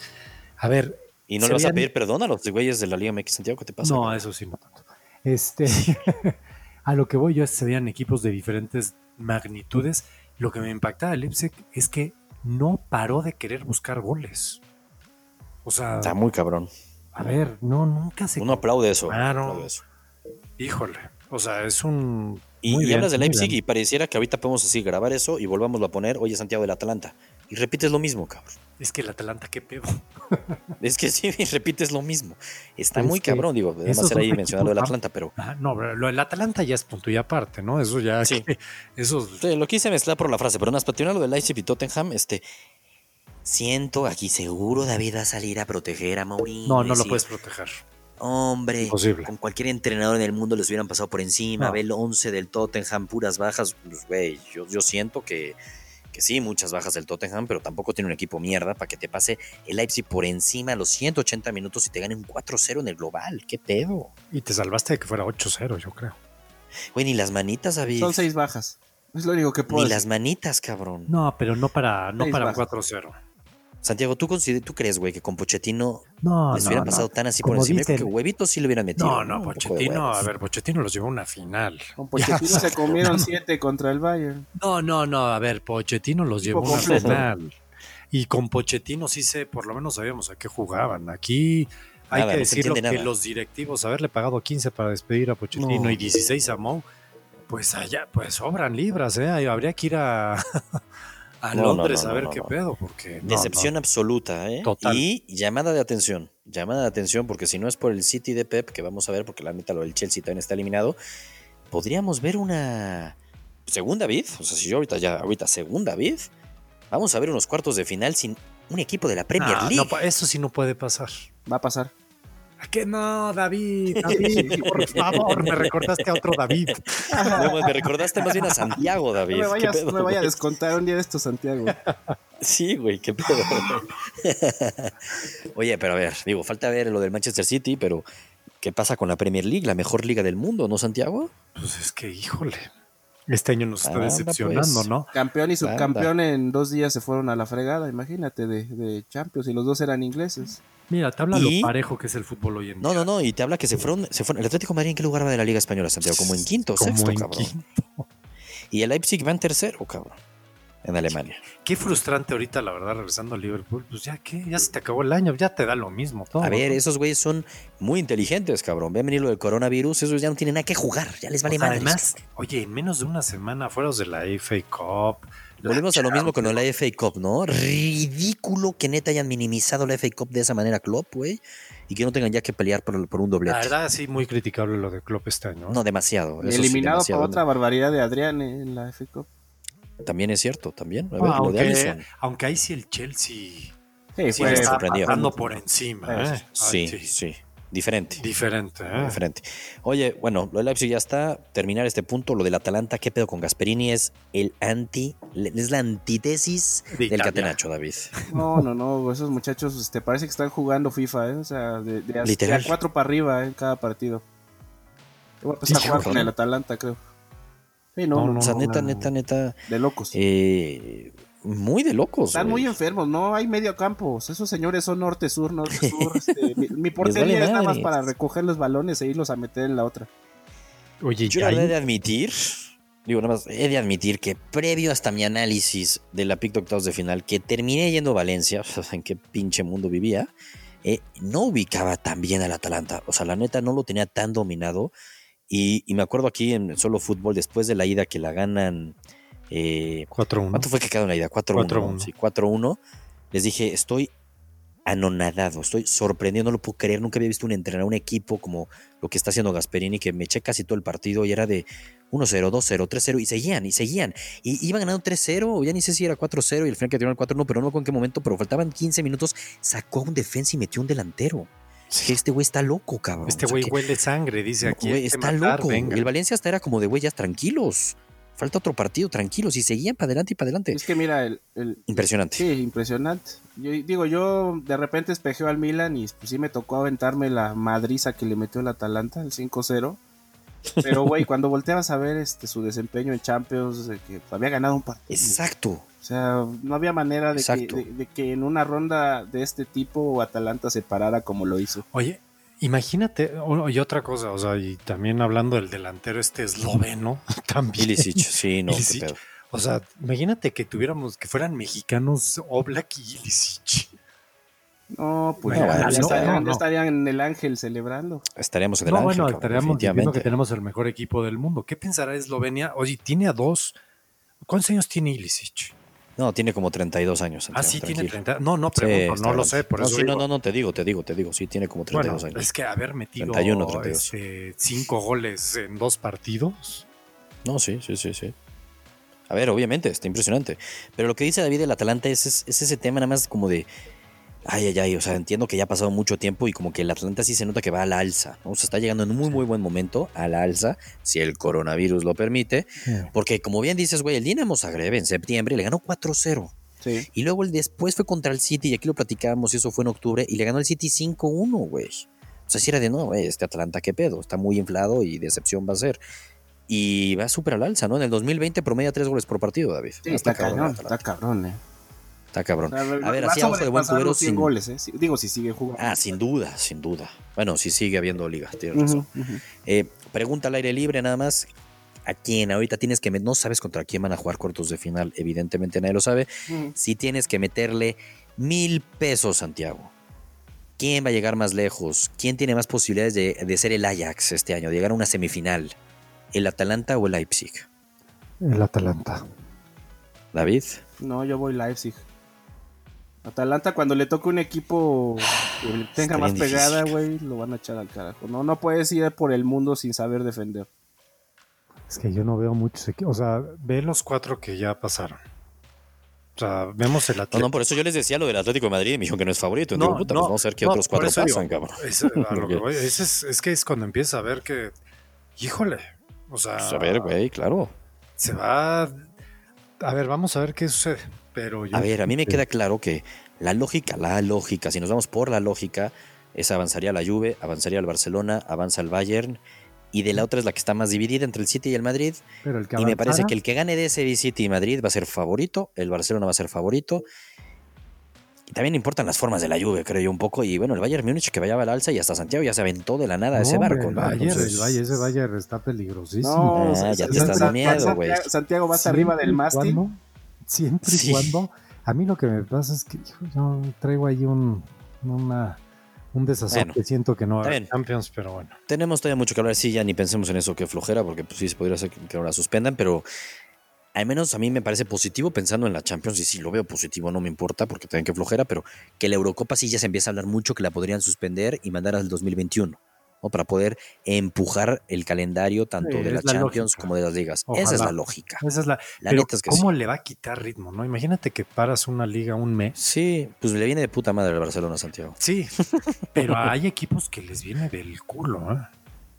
A ver, Y no le vas a pedir perdón a los güeyes de la Liga MX, Santiago, ¿qué te pasa? no, eso sí, no tanto. Este, *laughs* a lo que voy yo es que se veían equipos de diferentes magnitudes. Lo que me impactaba de Leipzig es que no paró de querer buscar goles. O sea, Está muy cabrón. a ver, no, nunca se. Uno aplaude eso. Claro. aplaude eso. Híjole. O sea, es un. Y, muy y bien, hablas de Leipzig y pareciera que ahorita podemos así grabar eso y volvámoslo a poner, oye, Santiago del Atalanta. Y repites lo mismo, cabrón. Es que el Atalanta, qué pedo. *laughs* Es que sí, repites lo mismo. Está Es muy cabrón, digo, además era ahí mencionar lo del Atlanta, pero Ah, no, pero lo del Atalanta ya es punto y aparte, ¿no? Eso ya. Sí. Eso. Sí, lo quise mezclar por la frase, pero nada más para lo del Leipzig y Tottenham, este. Siento aquí seguro David va a salir a proteger a Mourinho. No, no lo puedes proteger. Hombre, Imposible. con cualquier entrenador en el mundo les hubieran pasado por encima. No. Ve el 11 del Tottenham, puras bajas. Pues, güey, yo, yo siento que, que sí, muchas bajas del Tottenham, pero tampoco tiene un equipo mierda para que te pase el Leipzig por encima a los 180 minutos y te ganen 4-0 en el global. ¿Qué pedo? Y te salvaste de que fuera 8-0, yo creo. Güey, ni las manitas, David. Son seis bajas. Es lo único que puedo Ni decir. las manitas, cabrón. No, pero no para, no Seis para un bajas. 4-0. Santiago, ¿tú, consider- ¿tú crees, güey, que con Pochettino No, les no, no. pasado tan así por encima? Dicen- que huevitos sí le hubieran metido. No, no, Pochettino, a ver, Pochettino los llevó a una final. Con Pochettino *laughs* Ya, se comieron siete contra el Bayern. No, no, no, a ver, Pochettino los llevó a una final. Y con Pochettino sí sé, por lo menos sabíamos a qué jugaban. Aquí hay Nada, que decirlo que los directivos, haberle pagado 15 para despedir a Pochettino No. y 16 a Mou, pues allá, pues sobran libras, ¿eh? Habría que ir a, *laughs* a No, Londres no, a ver no, qué no. pedo, porque... no, Decepción absoluta, ¿eh? Total. Y llamada de atención, llamada de atención, porque si no es por el City de Pep, que vamos a ver, porque la neta lo del Chelsea también está eliminado, podríamos ver una segunda vid, o sea, si yo ahorita ya, ahorita segunda vid, vamos a ver unos cuartos de final sin un equipo de la. Premier Ah, League. eso sí no puede pasar. Va a pasar. ¿A qué no, David? *laughs* David, por favor, me recordaste a otro David. *laughs* No, me recordaste más bien a Santiago, David. No me ¿Qué vayas, pedo, no me vaya a descontar un día de esto, Santiago. Sí, güey, qué pedo. *laughs* Oye, pero a ver, digo, falta ver lo del Manchester City, pero ¿qué pasa con la Premier League, la mejor liga del mundo, no, Santiago? Pues es que, híjole, este año nos está Anda, decepcionando, pues. ¿no? Campeón y Anda. subcampeón en dos días se fueron a la fregada, imagínate, de, de Champions, y los dos eran ingleses. Mira, te habla Y- lo parejo que es el fútbol hoy en No, día. no, no, y te habla que se fueron, se fueron. ¿El Atlético de Madrid en qué lugar va de la Liga Española, Santiago? Como en quinto, Como sexto, en cabrón. quinto. Y el Leipzig va en tercero, cabrón. En Alemania. Qué frustrante ahorita, la verdad, regresando a Liverpool. Pues ya que, ya se te acabó el año, ya te da lo mismo todo. A ver, ¿no? esos güeyes son muy inteligentes, cabrón. Ven venir lo del coronavirus, esos ya no tienen nada que jugar, ya les vale O sea, madres, además, cabrón. oye, en menos de una semana fuera de la FA Cup. Volvemos a lo mismo con la FA Cup, ¿no? Ridículo que neta hayan minimizado la FA Cup de esa manera, Klopp, güey. Y que no tengan ya que pelear por, por un doblete. La verdad, sí, muy criticable lo de Klopp este año. No, demasiado. eso sí, Eliminado demasiado. por otra barbaridad de Adrián eh, en la FA Cup. También es cierto, también. A ver, Ah, lo de aunque, ahí sí el Chelsea Sí, Sí, fue- está pasando por encima. ¿eh? Sí, Ay, sí. Diferente. Diferente. ¿eh? Diferente. Oye, bueno, lo del Leipzig ya está. Terminar este punto. Lo del Atalanta, ¿qué pedo con Gasperini? Es el anti, es la antítesis De del catenacho, David. No, no, no, esos muchachos este, parece que están jugando FIFA, ¿eh? O sea, de, de, a- Literal. de a cuatro para arriba ¿eh? en cada partido. Voy a empezar a Sí, jugar cabrón. con el Atalanta, creo. Sí, no, No, no, no, O sea, no, neta, no. neta, neta. de locos. eh, muy de locos. Están güey. muy enfermos, no hay medio campo. Esos señores son norte-sur, norte-sur. *laughs* este, mi, mi portería vale es nada más para recoger los balones e irlos a meter en la otra. Oye, Yo he de admitir, digo nada más, he de admitir que previo hasta mi análisis de la pick de octavos de final, que terminé yendo a Valencia, *laughs* en qué pinche mundo vivía, eh, no ubicaba tan bien al Atalanta. O sea, la neta no lo tenía tan dominado. Y, y me acuerdo aquí en solo fútbol, después de la ida que la ganan. Eh, 4-1. ¿Cuánto fue que quedó en la ida? 4-1. 4-1. Sí, 4-1. Les dije, estoy anonadado, estoy sorprendido, no lo puedo creer. Nunca había visto un entrenador, un equipo como lo que está haciendo Gasperini, que me eché casi todo el partido y era de 1-0, 2-0, 3-0 y seguían, y seguían. Y iban ganando 3-0, o ya ni sé si era 4-0 y el final que tiraron el 4-1, pero no me acuerdo en qué momento, pero faltaban 15 minutos, sacó a un defensa y metió un delantero. Que este güey está loco, cabrón. Este O sea, güey huele sangre, dice aquí. Güey, está matar, loco. venga. El Valencia hasta era como de, güey, ya tranquilos. Falta otro partido, tranquilos. Y seguían para adelante y para adelante. Es que mira, el, el- Impresionante. Sí, impresionante. Yo digo, yo de repente espejeo al Milan y pues sí me tocó aventarme la madriza que le metió el Atalanta, el 5-0. Pero *laughs* güey, cuando volteabas a ver este su desempeño en Champions, de que había ganado un partido. Exacto. O sea, no había manera de que, de que en una ronda de este tipo Atalanta se parara como lo hizo. Oye, imagínate, y otra cosa, o sea, y también hablando del delantero este esloveno, *laughs* también. Ilicic, sí, no, qué Ilicic. pedo. O sea, imagínate que tuviéramos, que fueran mexicanos Oblak y Ilicic. No, pues No, ya, bueno, ya no, estarían, no, ya no. estarían en el ángel celebrando. Estaríamos en el No, ángel, bueno, cabrón, estaríamos diciendo que tenemos el mejor equipo del mundo. ¿Qué pensará Eslovenia? Oye, tiene a dos. ¿Cuántos años tiene Ilicic? No, tiene como 32 años. Ah, sí, tiene tranquilo. 30. No, no Sí, pregunto, está no lo sé. Por no, eso sí, digo. no, no, te digo, te digo, te digo. Sí, tiene como 32 Bueno, años. es que haber metido 31, 32. este, cinco goles en dos partidos. No, sí, sí, sí, sí. A ver, obviamente, está impresionante. Pero lo que dice David del Atalanta es, es, es ese tema nada más como de... Ay, ay, ay, o sea, entiendo que ya ha pasado mucho tiempo y como que el Atlanta sí se nota que va a la alza, ¿no? O sea, está llegando en un muy, muy buen momento a la alza, si el coronavirus lo permite, porque como bien dices, güey, el Dinamo Zagreb en septiembre le ganó 4-0. Sí. Y luego el después fue contra el City, y aquí lo platicábamos, y eso fue en octubre, y le ganó el City 5-1, güey. O sea, si era de no, güey, este Atlanta, qué pedo, está muy inflado y decepción va a ser. Y va súper al alza, ¿no? En el 2020 promedia tres goles por partido, David. Sí, está, cabrón, está cabrón, eh. Está cabrón. O sea, A ver, así a ojo de buen cubero los 100 sin... goles, eh. Digo, si sigue jugando. Ah, sin duda, sin duda. Bueno, si sigue habiendo liga, tienes razón. Eh, pregunta al aire libre nada más. ¿A quién? Ahorita tienes que... No sabes contra quién van a jugar cuartos de final. Evidentemente nadie lo sabe. Si tienes que meterle mil pesos, Santiago. ¿Quién va a llegar más lejos? ¿Quién tiene más posibilidades de, de ser el Ajax este año? De llegar a una semifinal. ¿El Atalanta o el Leipzig? El Atalanta. David. No, yo voy Leipzig. Atalanta cuando le toque un equipo que le tenga más pegada, güey, lo van a echar al carajo. No, no puedes ir por el mundo sin saber defender. Es que yo no veo muchos equipos. O sea, ve los cuatro que ya pasaron. O sea, vemos el No, Atlético. no, por eso yo les decía lo del Atlético de Madrid y me dijeron que no es favorito. No, Digo, puta, no, pues vamos a ver qué no, otros cuatro eso digo, pasan, cabrón. es, a lo *laughs* que es, es que es cuando empieza a ver que, híjole, o sea, Pues a ver, güey, claro. se va. A ver, vamos a ver qué sucede. Pero yo A ver, a mí me que- queda claro que la lógica, la lógica, si nos vamos por la lógica, es avanzaría la Juve, avanzaría el Barcelona, avanza el Bayern, y de la otra es la que está más dividida entre el City y el Madrid. pero el que Y me parece que el que gane de ese City y Madrid va a ser favorito, el Barcelona va a ser favorito. Y también importan las formas de la Juve, creo yo un poco. Y bueno, el Bayern Múnich que vaya al alza y hasta Santiago ya se aventó de la nada No, ese barco. el ¿no? Bayern, Entonces, el Bayern, ese Bayern está peligrosísimo. No, Ah, Sa- ya te estás dando miedo, güey. Santiago va hasta arriba del mástil. Siempre y cuando. A mí lo que me pasa es que hijo, yo traigo ahí un, una, un desazón Bueno, que siento que no bien. Champions, pero bueno. Tenemos todavía mucho que hablar, sí, ya ni pensemos en eso, que flojera, porque pues sí, se podría ser que que ahora suspendan, pero al menos a mí me parece positivo pensando en la Champions, y si lo veo positivo no me importa, porque también que flojera, pero que la Eurocopa sí ya se empieza a hablar mucho que la podrían suspender y mandar al 2021, ¿no? Para poder empujar el calendario tanto Sí, de la Champions lógica. como de las ligas. Esa es la lógica. Esa es la. La pero neta es que ¿Cómo sí. le va a quitar ritmo, no? Imagínate que paras una liga un mes. Sí, pues le viene de puta madre al Barcelona, Santiago. Sí, *laughs* pero hay equipos que les viene del culo, ¿eh?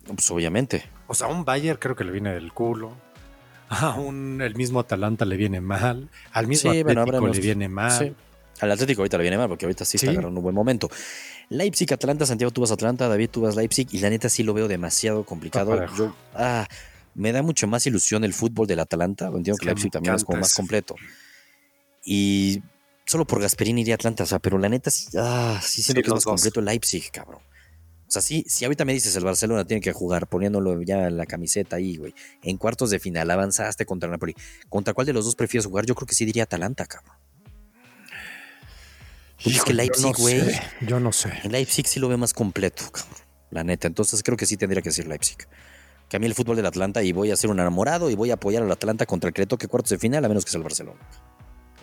Pues obviamente. O sea, a un Bayern creo que le viene del culo. A un, el mismo Atalanta le viene mal. Al mismo Sí, Atlético le viene mal. Al Atlético ahorita le viene mal porque ahorita sí, Sí. está agarrando un buen momento. Leipzig, Atlanta, Santiago, tú vas a Atlanta, David, tú vas a Leipzig y la neta sí lo veo demasiado complicado. Yo, ah, me da mucho más ilusión el fútbol del Atalanta. Entiendo Es que Leipzig también es como más completo. Y solo por Gasperini iría a Atlanta, o sea, pero la neta sí, ah, sí siento Sí, que es más dos. completo Leipzig, cabrón. O sea, sí, si ahorita me dices el Barcelona tiene que jugar poniéndolo ya en la camiseta ahí, güey. En cuartos de final avanzaste contra Napoli. ¿Contra cuál de los dos prefieres jugar? Yo creo que sí diría Atalanta, cabrón. Pues es que Híjole, yo Leipzig, no güey. sé, Yo no sé. En Leipzig sí lo veo más completo, cabrón. La neta. Entonces creo que sí tendría que decir Leipzig. Que a mí el fútbol del Atlanta y voy a ser un enamorado y voy a apoyar al Atlanta contra el que le toque cuartos de final, a menos que sea el Barcelona.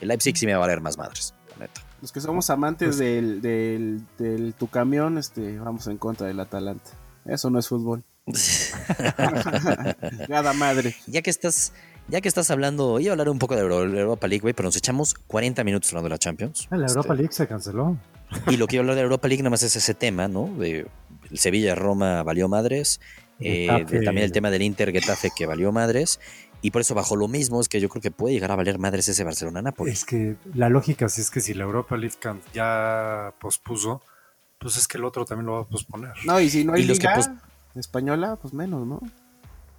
El Leipzig sí me va a valer más madres, la neta. Los que somos amantes Pues- del, del, del tu camión, este, vamos en contra del Atalanta. Eso no es fútbol. *laughs* *laughs* Gada madre. ya que estás, ya que estás hablando, iba a hablar un poco de Euro- Europa League, güey, pero nos echamos 40 minutos hablando de la Champions. Ah, La Europa Este, League se canceló. Y lo que iba a hablar de Europa League nada más es ese tema, ¿no? De el Sevilla-Roma valió madres. eh, de- también el tema del Inter Getafe que valió madres. Y por eso bajo lo mismo es que yo creo que puede llegar a valer madres ese Barcelona-Napoli. Es que la lógica sí es que si la Europa League ya pospuso, pues es que el otro también lo va a posponer. No, y si no hay Y los que, liga española, pues menos, ¿no?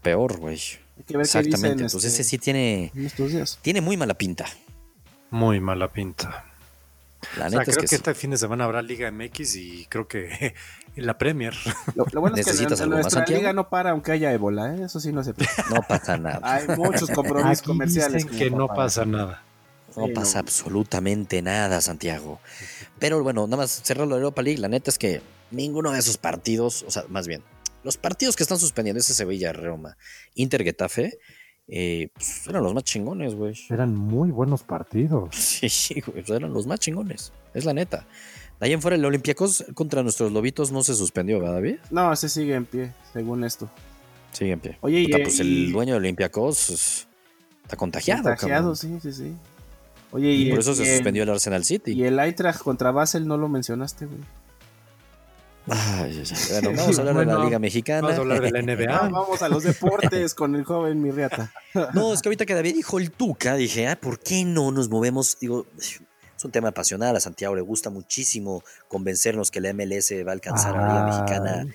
Peor, güey. Hay que ver qué Exactamente. dicen Entonces este, ese sí tiene, en estos días. tiene muy mala pinta. Muy mala pinta. La O sea, neta creo es que, que, sí. este fin de semana habrá Liga MX y creo que *laughs* en la Premier. Lo, lo bueno es que ¿Necesitas en- en algo más, nuestra Santiago? liga no para aunque haya ébola, ¿eh? Eso sí no se no pasa nada. Hay muchos compromisos Aquí comerciales. dicen que no pasa nada. No Sí, pasa no. absolutamente nada, Santiago. Pero bueno, nada más cerrar la Europa League, la neta es que ninguno de esos partidos, o sea, más bien, los partidos que están suspendiendo, ese Sevilla, Roma, Inter, Getafe, eh, pues, eran los más chingones, güey. Eran muy buenos partidos. *laughs* Sí, güey, pues, eran los más chingones, es la neta. De ahí en fuera, el Olympiacos contra nuestros lobitos no se suspendió, ¿verdad, David? No, ese sigue en pie, según esto. Sigue en pie. Oye, Puta, y- pues y- el dueño de Olympiacos pues, está contagiado, Contagiado, cabrón. sí, sí, sí. Oye, Y y, por el- eso se suspendió el Arsenal City. Y el Eintracht contra Basel no lo mencionaste, güey. Ay, ay, ay. Bueno, vamos a hablar de la Liga Mexicana. vamos a hablar de la NBA. *laughs* Vamos a los deportes con el joven Mirriata. *laughs* No, es que ahorita que David dijo el Tuca, dije, ah, ¿por qué no nos movemos? Digo, es un tema pasional, a Santiago le gusta muchísimo convencernos que la MLS va a alcanzar a la Liga Mexicana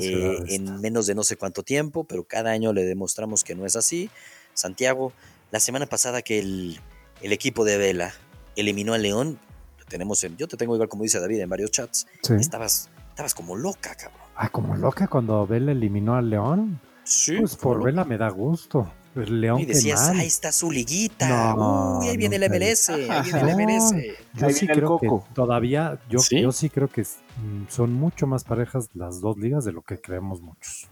eh, en menos de no sé cuánto tiempo, pero cada año le demostramos que no es así. Santiago, la semana pasada que el, el equipo de Vela eliminó a León, lo tenemos en, yo te tengo igual como dice David en varios chats, Sí. estabas, estabas como loca, cabrón. Ah, como loca cuando Vela eliminó al León. Sí, Pues por Vela me da gusto. El León Y qué decías, mal. ahí está su liguita. No, Uy, ahí viene nunca MLS, ahí viene No, MLS. Yo Ahí sí viene el creo que todavía, yo ¿Sí? yo sí creo que mm, son mucho más parejas las dos ligas de lo que creemos muchos.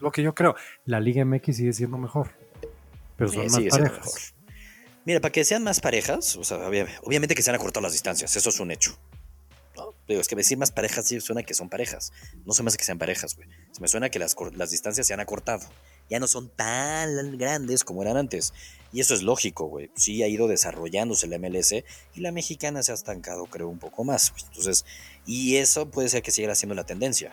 Lo que yo creo, la Liga MX sigue siendo mejor, pero son Sí, más parejas. mejor. Mira, para que sean más parejas, o sea, obvia- obviamente que se han acortado las distancias, eso es un hecho. ¿No? Digo, es que decir más parejas sí suena que son parejas. No se me hace que sean parejas, güey. Se me suena que las, las distancias se han acortado. Ya no son tan grandes como eran antes. Y eso es lógico, güey. Sí ha ido desarrollándose la MLS y la mexicana se ha estancado, creo, un poco más. Entonces, y eso puede ser que siga siendo la tendencia.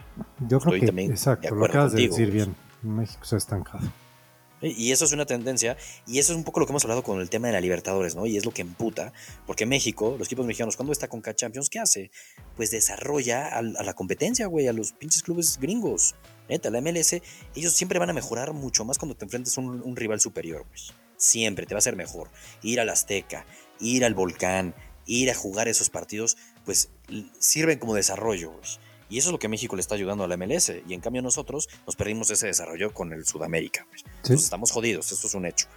Yo Estoy creo que, también de exacto, lo acabas de contigo, decir güey. bien. México se ha estancado. Y eso es una tendencia, y eso es un poco lo que hemos hablado con el tema de la Libertadores, ¿no? Y es lo que emputa, porque México, los equipos mexicanos, cuando está con Champions, ¿qué hace? Pues desarrolla a, la competencia, güey, a los pinches clubes gringos. Neta, la MLS, ellos siempre van a mejorar mucho más cuando te enfrentes a un, un rival superior, güey. Siempre te va a ser mejor. Ir al Azteca, ir al Volcán, ir a jugar esos partidos, pues sirven como desarrollo, güey. Y eso es lo que México le está ayudando a la MLS. Y en cambio nosotros nos perdimos ese desarrollo con el Sudamérica. Sí. Entonces estamos jodidos, esto es un hecho.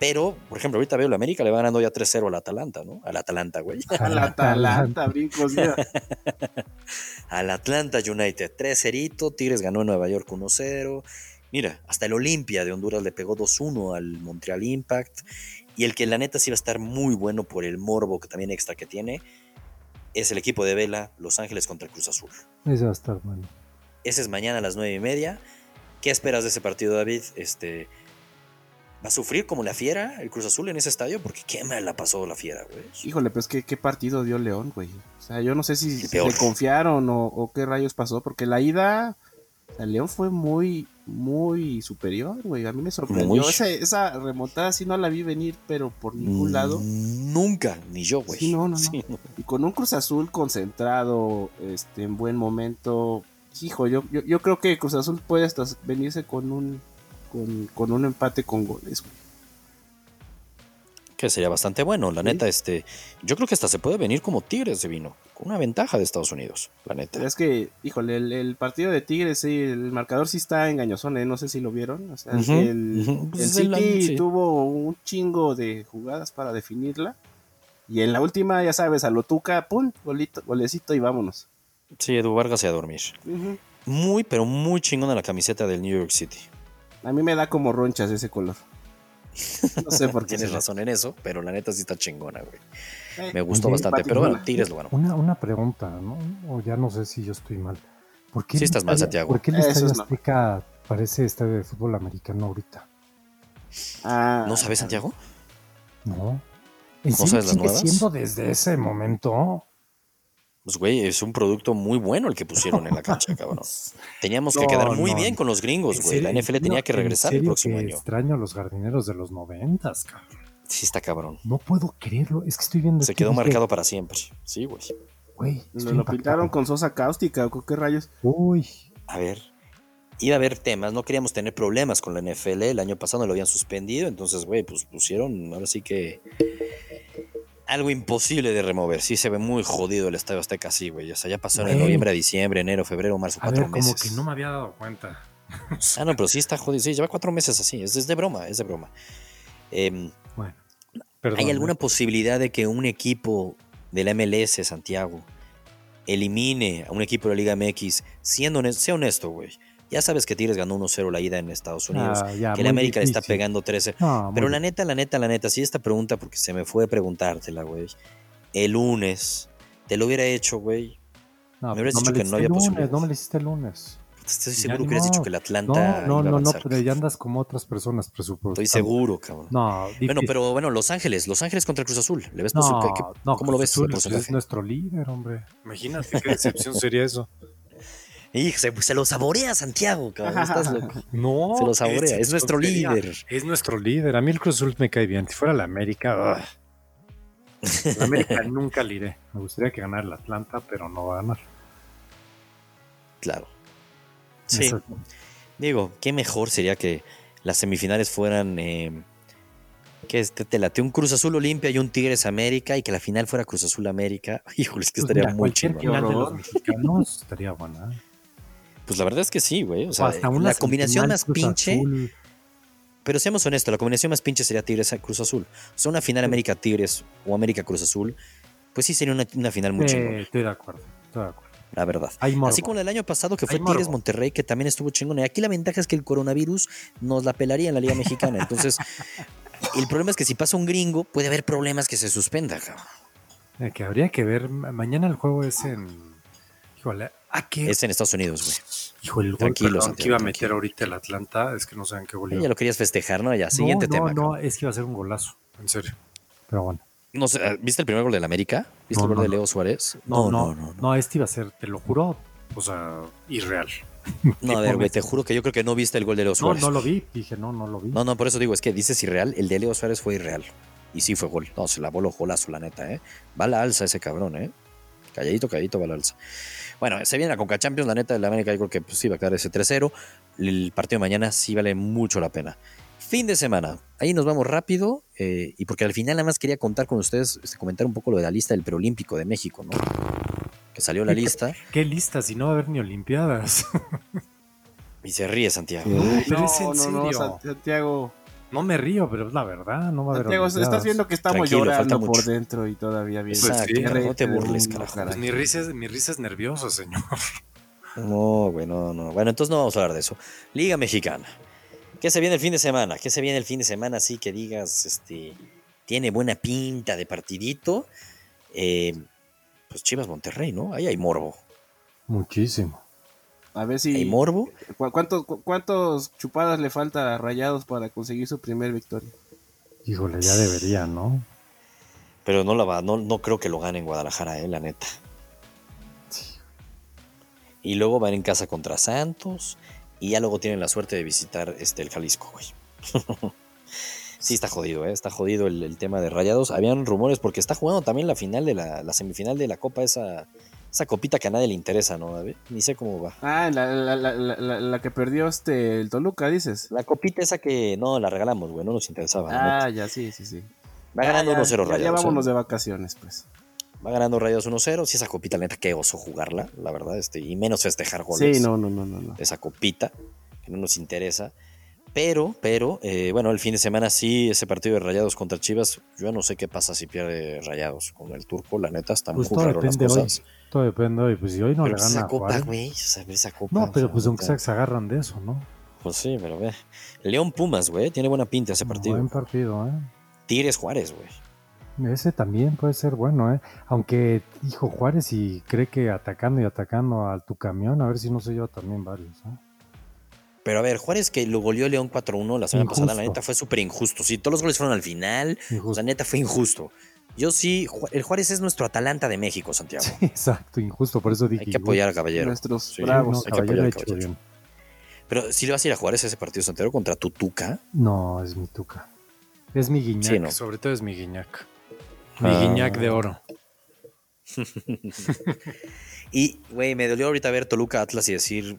Pero, por ejemplo, ahorita veo la América le va ganando ya 3-0 al Atalanta, ¿no? Al Atalanta, güey. *laughs* Al Atalanta, brincos, mira. *laughs* Al Atlanta United 3-0, Tigres ganó en Nueva York 1-0. Mira, hasta el Olimpia de Honduras le pegó 2-1 al Montreal Impact. Y el que la neta sí va a estar muy bueno por el morbo que también extra que tiene es el equipo de Vela, Los Ángeles contra el Cruz Azul. Ese va a estar bueno. Ese es mañana a las 9 y media. ¿Qué esperas de ese partido, David? Este, ¿Va a sufrir como la fiera el Cruz Azul en ese estadio? Porque qué mal la pasó la fiera, güey. Híjole, pues ¿qué, qué partido dio León, güey. O sea, yo no sé si le confiaron o, o qué rayos pasó, porque la ida, o sea, León fue muy, muy superior, güey. A mí me sorprendió. Esa, esa remontada sí no la vi venir, pero por ningún lado. Mm, Nunca, ni yo, güey. Sí, no, no, no. Sí, no. Y con un Cruz Azul concentrado, este, en buen momento. Hijo, yo, yo, yo creo que Cruz Azul puede hasta venirse con un, con, con un empate con goles, güey. Que sería bastante bueno, la Sí. neta. Este, yo creo que hasta se puede venir como Tigres de vino, con una ventaja de Estados Unidos, la neta. Pero es que, híjole, el, el partido de Tigres, sí, el marcador sí está engañosón, ¿eh? no sé si lo vieron. O sea, Ujú, el, Pues City sí. tuvo un chingo de jugadas para definirla. Y en la última, ya sabes, a lo tuca, pum, golito, golecito y vámonos. Sí, Edu Vargas y a dormir. Muy, pero muy chingona la camiseta del New York City. A mí me da como ronchas ese color. No sé por qué. Tienes razón en eso, pero la neta sí está chingona, güey. Eh, Me gustó bastante, pero bueno, lo ganó. Una, una pregunta, ¿no? O ya no sé si yo estoy mal. ¿Por qué Sí estás mal, estadio- Santiago. ¿Por qué el Estadio es mal. Azteca parece estadio de fútbol americano ahorita? Ah, ¿No sabes, Santiago? No. ¿En ¿No sabes las nuevas? siendo desde ese momento? Pues, güey, es un producto muy bueno el que pusieron en la cancha, cabrón. *laughs* Teníamos que quedar muy no. bien con los gringos, ¿En güey. La? NFL tenía No, que regresar el próximo que año. extraño a los jardineros de los noventas, cabrón. Sí, está cabrón. No puedo creerlo. Es que estoy viendo. Se quedó marcado para siempre. Sí, güey. Güey, Lo, lo pintaron con sosa cáustica o con qué rayos. Uy, A ver, iba a haber temas, no queríamos tener problemas con la NFL, el año pasado lo habían suspendido, entonces, güey, pues pusieron, ahora sí que algo imposible de remover, sí se ve muy jodido el Estadio Azteca así, güey, o sea, ya pasó de noviembre a diciembre, enero, febrero, marzo, a cuatro ver, como meses. que no me había dado cuenta. *laughs* Ah, no, pero sí está jodido, sí, lleva cuatro meses así, es, es de broma, es de broma. Em, Bueno, perdón. ¿Hay alguna ¿eh? posibilidad de que un equipo de la MLS, Santiago, elimine a un equipo de la Liga MX, siendo honesto, sea honesto, güey. Ya sabes que Tigres ganó 1-0 la ida en Estados Unidos, Ah, ya, que el América le está pegando 13. No, Pero la neta, la neta, la neta, sí esta pregunta porque se me fue preguntártela, güey. El lunes, te lo hubiera hecho, güey. No, me hubieras no dicho le que no había lunes. No me lo hiciste el lunes. Estoy seguro que hubieras dicho que el No, Atlanta no, iba a no, no, pero ya andas como otras personas presupuestando. Estoy seguro, cabrón. No, Bueno, difícil. pero bueno, Los Ángeles, Los Ángeles contra Cruz Azul. ¿Le ves no, posi- qué- qué- no, ¿Cómo lo Cruz ves? Azul es- nuestro líder, hombre. Imagínate qué decepción sería eso. Se, se lo saborea Santiago, cabrón. Estás loco. No, Se lo saborea, es nuestro líder. Es nuestro líder. A mí el Cruz Azul me cae bien. Si fuera la América, ugh. la América *laughs* nunca le iré. Me gustaría que ganara el Atlanta, pero no va a ganar. Claro. Sí. Digo, qué mejor sería que las semifinales fueran. eh, que este, te late un Cruz Azul Olimpia y un Tigres América y que la final fuera Cruz Azul América. *laughs* Híjole, es que Pues estaría mira, muy chido. final de los mexicanos estaría buena. Pues la verdad es que sí, güey. O sea, hasta una la combinación más pinche. Azul. Pero seamos honestos, la combinación más pinche sería Tigres Cruz Azul. O sea, una final América Tigres o América Cruz Azul, pues sí sería una, una final muy Eh, chingona, estoy de acuerdo. Estoy de acuerdo. la verdad. Así como el año pasado que fue Hay Tigres morbo. Monterrey, que también estuvo chingón. Y aquí la ventaja es que el coronavirus nos la pelaría en la Liga Mexicana. Entonces, *laughs* el problema es que si pasa un gringo, puede haber problemas que se suspenda, cabrón. Eh, que habría que ver. ma- Mañana el juego es en. Híjole. ¿A qué? Es en Estados Unidos, güey. Hijo, el gol Tranquilo, perdón, que iba a tranquilo. meter ahorita el Atlanta. Es que no saben qué gol. Ya lo querías festejar, ¿no? Ya, siguiente no, tema. No, no, es que iba a ser un golazo. En serio. Pero bueno. No sé, ¿viste el primer gol del América? ¿Viste No, el gol no, de no. Leo Suárez? No, no, no, este iba a ser, te lo juro, o sea, irreal. *laughs* No, a ver, güey, te juro que yo creo que no viste el gol de Leo No, Suárez. no lo vi. Dije, no, no lo vi. No, no, por eso digo, es que dices irreal, el de Leo Suárez fue irreal. Y sí fue gol. No, se la voló golazo, la neta, ¿eh? Va a la alza ese cabrón, ¿eh? Calladito, calladito, va la alza. Bueno, se viene la Conca Champions, la neta, de la América, yo creo que pues, sí va a quedar ese 3-0. El partido de mañana sí vale mucho la pena. Fin de semana. Ahí nos vamos rápido. eh, y porque al final nada más quería contar con ustedes, este, comentar un poco lo de la lista del preolímpico de México, ¿no? Que salió la lista Qué lista, si no va a haber ni Olimpiadas. y se ríe Santiago. No, pero es en no, no, serio. San- Santiago. No me río, pero es la verdad, no va a haber Santiago, estás viendo que estamos Tranquilo, llorando por dentro y todavía bien. Pues sí. no te burles, carajo. Pues mi risa, es, mi risa es nerviosa, señor. No, güey, no, no. Bueno, entonces no vamos a hablar de eso. Liga Mexicana. ¿Qué se viene el fin de semana? ¿Qué se viene el fin de semana así que digas, este, tiene buena pinta de partidito? Eh, pues Chivas Monterrey, ¿no? Ahí hay morbo. Muchísimo. A ver Hay si. morbo. ¿cu- ¿Cuántos, cu- ¿Cuántos chupadas le falta a Rayados para conseguir su primer victoria? Híjole, ya debería, ¿no? Pero no la va, no, no creo que lo gane en Guadalajara, eh, la neta. Y luego van en casa contra Santos. Y ya luego tienen la suerte de visitar este, el Jalisco, güey. *laughs* sí, está jodido, ¿eh? Está jodido el, el tema de Rayados. Habían rumores porque está jugando también la final de la, la semifinal de la Copa, esa, esa copita que a nadie le interesa, ¿no, David? Ni sé cómo va. Ah, la, la, la, la, que perdió este el Toluca, dices. La copita esa que no la regalamos, güey, no nos interesaba. Ah, ya, sí, sí, sí. va ganando Ya, 1-0 ya, Rayados. Ya, ¿eh? vámonos de vacaciones, pues. Va ganando Rayados 1-0. Sí, esa copita, la neta, qué oso jugarla, la verdad. Este, y menos festejar goles. Sí, no, no, no, no. no. esa copita, que no nos interesa. Pero, pero, eh, bueno, el fin de semana sí, ese partido de Rayados contra Chivas, yo no sé qué pasa si pierde Rayados con el turco, la neta, está Pues muy todo raro las depende hoy. cosas. Todo depende hoy. Pues si hoy no pero le gana esa a copa, Juárez. güey, o sea, esa copa. No, pero pues aunque sea que se agarran de eso, ¿no? Pues sí, pero ve. León Pumas, güey, tiene buena pinta ese partido. Buen partido, ¿eh? Tigres Juárez, güey. Ese también puede ser bueno, ¿eh? Aunque, hijo Juárez, y cree que atacando y atacando al tu camión, a ver si no sé yo también varios, ¿eh? Pero a ver, Juárez que lo goleó León 4-1 la semana pasada, la neta fue súper injusto. Sí, todos los goles fueron al final, o Injusto. sea, neta fue injusto. Yo sí, el Juárez es nuestro Atalanta de México, Santiago. Exacto, injusto, por eso dije. Hay que apoyar al caballero. Nuestros Sí, No, bravos. hay que caballero apoyar al caballero. bien. Pero si le vas a ir a Juárez ese partido Santiago contra Tutuca, No, es mi tuca. Es mi guiñac. Sí, ¿no? Sobre todo es mi guiñac. Mi Ah. guiñac de oro. *laughs* Y, güey, me dolió ahorita ver Toluca Atlas y decir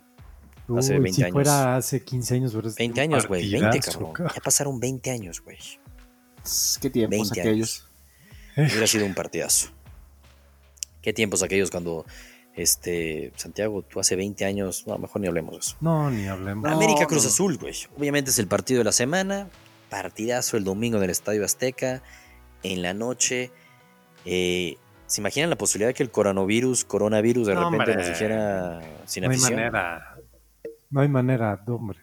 Hace Uy, 20 si años. fuera hace 15 años, hubiera sido 20 un años, güey. 20, partidazo, cabrón. Ya pasaron 20 años, güey. Qué tiempos 20 aquellos. Hubiera sido un partidazo. Qué tiempos aquellos cuando, este, Santiago, tú hace 20 años, no, mejor ni hablemos de eso. No, ni hablemos. No, América Cruz no. Azul, güey. Obviamente es el partido de la semana. Partidazo el domingo en el Estadio Azteca. En la noche. Eh, ¿Se imaginan la posibilidad de que el coronavirus, coronavirus de No, repente hombre. nos dijera sin No hay afición? manera. No hay manera, hombre.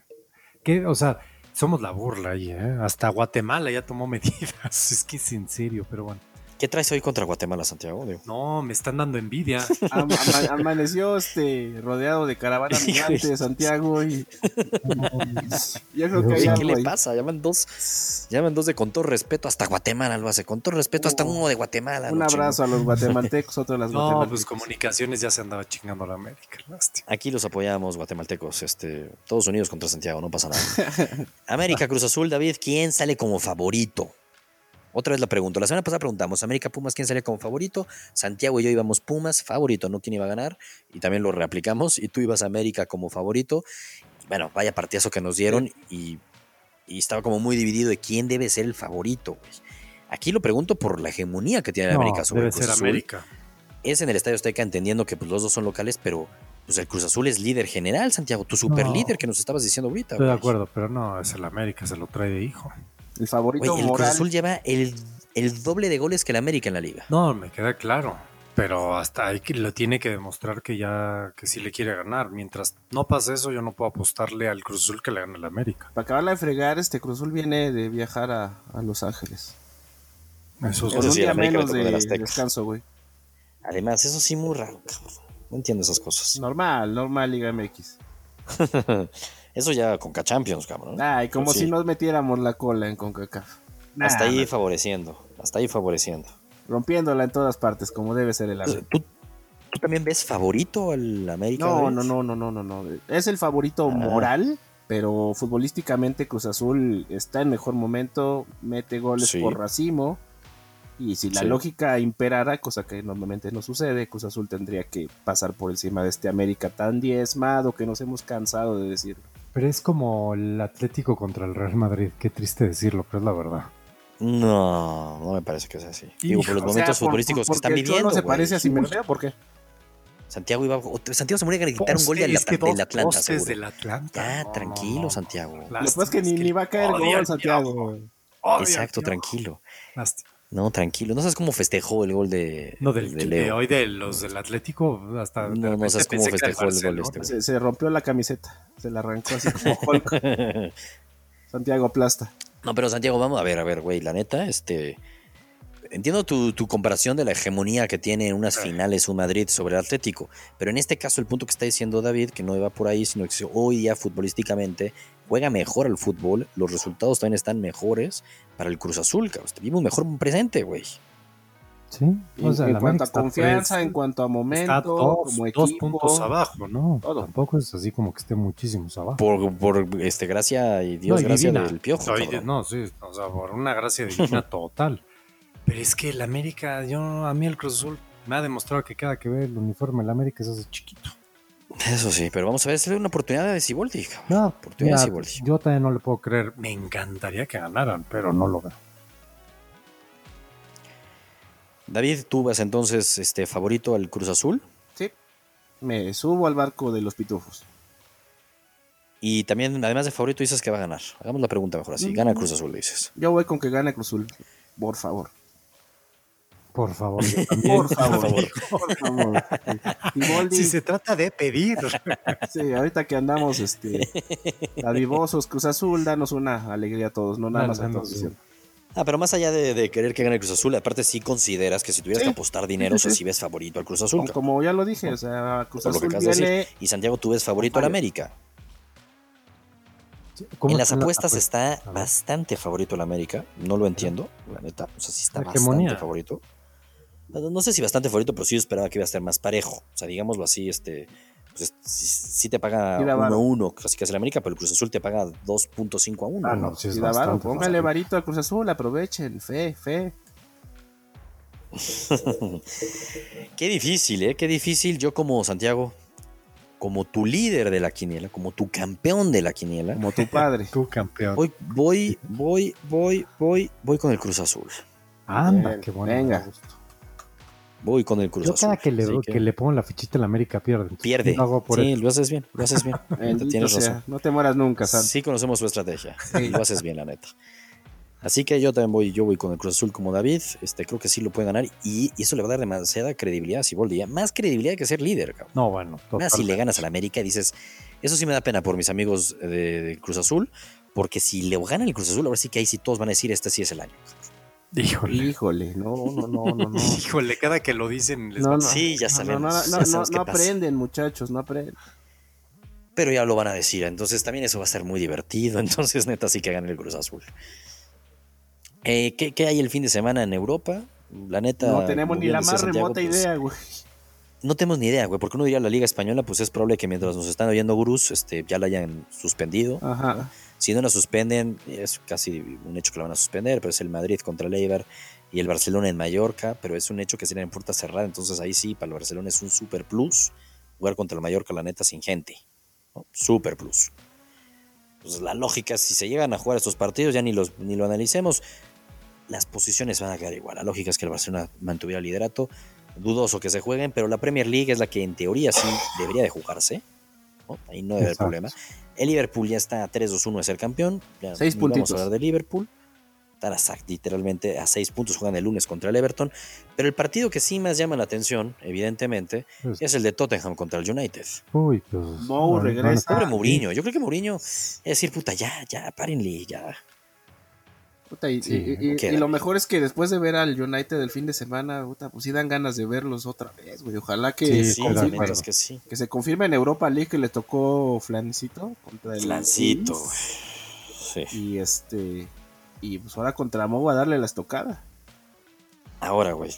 ¿Qué? O sea, somos la burla ahí, ¿eh? Hasta Guatemala ya tomó *laughs* medidas. Es que es en serio, pero bueno. ¿Qué traes hoy contra Guatemala, Santiago? Digo, No, me están dando envidia. Am- ama- amaneció este rodeado de caravana migrante de Santiago y *laughs* yo creo que hay ¿Qué algo le ahí. pasa? Llaman dos, llaman dos de con todo respeto, hasta Guatemala lo hace, con todo respeto, hasta Oh. uno de Guatemala. Un abrazo a los guatemaltecos, otro a las *laughs* No, guatemaltecas. pues comunicaciones ya se andaba chingando a la América. Lástima. Aquí los apoyamos, guatemaltecos. Este, todos unidos contra Santiago, no pasa nada. *laughs* América Cruz Azul, David, ¿quién sale como favorito? Otra vez la pregunto. La semana pasada preguntamos, América Pumas, ¿quién sale como favorito? Santiago y yo íbamos Pumas, favorito, no quién iba a ganar. Y también lo reaplicamos. Y tú ibas a América como favorito. Y bueno, vaya partidazo que nos dieron. Y, y estaba como muy dividido de quién debe ser el favorito. güey. Aquí lo pregunto por la hegemonía que tiene No, América sobre debe el Cruz ser Azul. América. es en el Estadio Azteca entendiendo que pues, los dos son locales, pero pues, el Cruz Azul es líder general, Santiago, tu super No. líder que nos estabas diciendo ahorita. Estoy de acuerdo, pero no, es el América, se lo trae de hijo. El favorito Güey, el Cruz moral. Azul lleva el, el doble de goles que el América en la liga. No, me queda claro. Pero hasta ahí que lo tiene que demostrar que ya, que sí le quiere ganar. Mientras no pase eso, yo no puedo apostarle al Cruz Azul que le gane el América. Para acabarla de fregar, este Cruz Azul viene de viajar a, a Los Ángeles. Eso es Eso un sí, día menos de Azteca. descanso, güey. Además, eso sí muy raro, cabrón. No entiendo esas cosas. Normal, normal Liga MX. *laughs* eso ya con Champions, cabrón. Ay, como Sí. si nos metiéramos la cola en CONCACAF. Hasta Nah, ahí favoreciendo. Hasta ahí favoreciendo. Rompiéndola en todas partes, como debe ser el América. ¿Tú, tú también ves favorito al América? No, no, no, no, no, no, no. Es el favorito Ah. moral, pero futbolísticamente Cruz Azul está en mejor momento, mete goles Sí. por racimo. Y si la Sí. lógica imperara, cosa que normalmente no sucede, Cruz Azul tendría que pasar por encima de este América tan diezmado que nos hemos cansado de decirlo. Pero es como el Atlético contra el Real Madrid. Qué triste decirlo, pero es la verdad. No, no me parece que sea así. Digo, por los O sea, momentos por- futbolísticos que están viviendo. se güey. parece a Simeone, ¿por qué? Santiago iba. Santiago se moría a gritar un gol del, que dos Atlanta, del Atlanta. Ya, No, no, tranquilo, no. Santiago. Lo que pasa es que ni, ni va a caer gol, Santiago. Exacto, tranquilo. Lástima. No, tranquilo. No sabes cómo festejó el gol de, No, del, de de Leo. hoy de los del Atlético, hasta. No, no sabes cómo festejó el gol este, Se, se rompió la camiseta, se la arrancó así como Hulk. *laughs* Santiago aplasta. No, pero Santiago, vamos a ver, a ver, güey, la neta, este. Entiendo tu, tu comparación de la hegemonía que tiene en unas finales un Madrid sobre el Atlético, pero en este caso el punto que está diciendo David, que no iba por ahí, sino que hoy ya futbolísticamente juega mejor al fútbol, los resultados también están mejores para el Cruz Azul, cabrón. Vimos un mejor presente, güey. Sí, En, o sea, en el cuanto a confianza, tres- en cuanto a está momento, dos, como dos equipo. puntos abajo, ¿no? todo. Tampoco es así como que esté muchísimos abajo. Por, por este, gracia y Dios, No, gracia divina. del piojo. Soy- cabrón. no, sí, o sea, por una gracia divina *laughs* total. Pero es que el América, yo, a mí el Cruz Azul me ha demostrado que cada que ve el uniforme del América se hace chiquito. Eso sí, pero vamos a ver, es una oportunidad de cabrón. No, Oportunidad mira, de Siboldi. yo también no le puedo creer. Me encantaría que ganaran, pero no lo veo. David, tú vas entonces este favorito al Cruz Azul Sí. Me subo al barco de los pitufos. y también, además de favorito, dices que va a ganar. Hagamos la pregunta mejor así. Gana el Cruz Azul, dices. Yo voy con que gane Cruz Azul. Por favor. Por favor. *laughs* Por favor. Por favor. Si se trata de pedir. *laughs* sí, ahorita que andamos este, adivosos, Cruz Azul, danos una alegría a todos, no nada más a todos. Ah, pero más allá de, de querer que gane el Cruz Azul, aparte sí consideras que si tuvieras Sí. que apostar dinero, Sí, sí, o sea, sí. si ves favorito al Cruz Azul. Como, ya lo dije, o sea, Cruz Por lo que Azul acabas de viene... decir. Y Santiago, tú ves favorito al. América. ¿Cómo En las la apuestas apuesta? está bastante favorito el América. No lo entiendo, la neta. O sea, sí está bastante favorito. No no sé si bastante favorito, pero sí yo esperaba que iba a estar más parejo. O sea, digámoslo así, este. Pues sí, sí te paga Sí da varo. 1-1, casi que es el América, pero el Cruz Azul te paga 2.5 a 1. Ah, no, sí es Sí, varo, póngale varito a Cruz Azul, aprovechen, fe, fe. *laughs* Qué difícil, ¿eh? Qué difícil. Yo como Santiago, como tu líder de la quiniela, como tu campeón de la quiniela, Como tu padre. *laughs* Tú campeón. voy, voy, voy, voy, voy, voy con el Cruz Azul. Anda, Bien, qué bueno. venga. gusto. Voy con el Cruz Yo Azul. cada que le, que... le pongo la fichita a la América pierde. Pierde. Lo hago por Sí, lo haces bien, lo haces bien. *laughs* Tienes sea, razón. No te mueras nunca, Santi. Sí conocemos su estrategia. Sí. Lo haces bien, la neta. Así que yo también voy, yo voy con el Cruz Azul como David. Este, creo que sí lo puede ganar. Y, y eso le va a dar demasiada credibilidad a Siboldi. ¿eh? Más credibilidad que ser líder, cabrón. No, bueno. Más si le ganas al América y dices, eso sí me da pena por mis amigos de, de Cruz Azul, porque si le ganan el Cruz Azul, ahora sí que ahí sí todos van a decir, este sí es el año. Híjole. Híjole, no, no, no, no, no. *laughs* Híjole, cada que lo dicen les No, va- no. Sí, ya sabemos. No, no, ya no, no, sabemos qué no pasa. aprenden, muchachos, no aprenden. Pero ya lo van a decir, entonces también eso va a ser muy divertido. *laughs* Entonces, neta, sí que gane el Cruz Azul. Eh, ¿qué, qué hay el fin de semana en Europa? La neta. No tenemos ni la más Santiago, remota pues, idea, güey. No tenemos ni idea, güey, porque uno diría la Liga Española, pues es probable que mientras nos están oyendo gurús, este, ya la hayan suspendido. Ajá. Si no la suspenden, es casi un hecho que la van a suspender, pero es el Madrid contra el Eibar y el Barcelona en Mallorca, pero es un hecho que sería en puerta cerrada, entonces ahí sí, para el Barcelona es un super plus jugar contra el Mallorca, la neta, sin gente. ¿no? Super plus. Pues la lógica, si se llegan a jugar estos partidos, ya ni, los, ni lo analicemos, las posiciones van a quedar igual. La lógica es que el Barcelona mantuviera el liderato. Dudoso que se jueguen, pero la Premier League es la que en teoría sí debería de jugarse. ¿no? Ahí no debe haber problema. El Liverpool ya está a 3-2-1 de ser campeón. Ya Seis ni Vamos a hablar de Liverpool. Están a- literalmente a 6 puntos. Juegan el lunes contra el Everton. Pero el partido que sí más llama la atención, evidentemente, Pues, es el de Tottenham contra el United. uy, pues. Mou regresa. Pobre Mourinho. Yo creo que Mourinho es decir, puta, ya, ya, párenle, ya. Puta, y, Sí, y- y- queda. y lo mejor es que después de ver al United el fin de semana, puta, pues sí dan ganas de verlos otra vez, güey. Ojalá que, Sí, confirme- es que sí. que se confirme en Europa League que le tocó Flancito contra el Flancito, güey. Sí. Y este y pues ahora contra Mou a darle la estocada. Ahora, güey.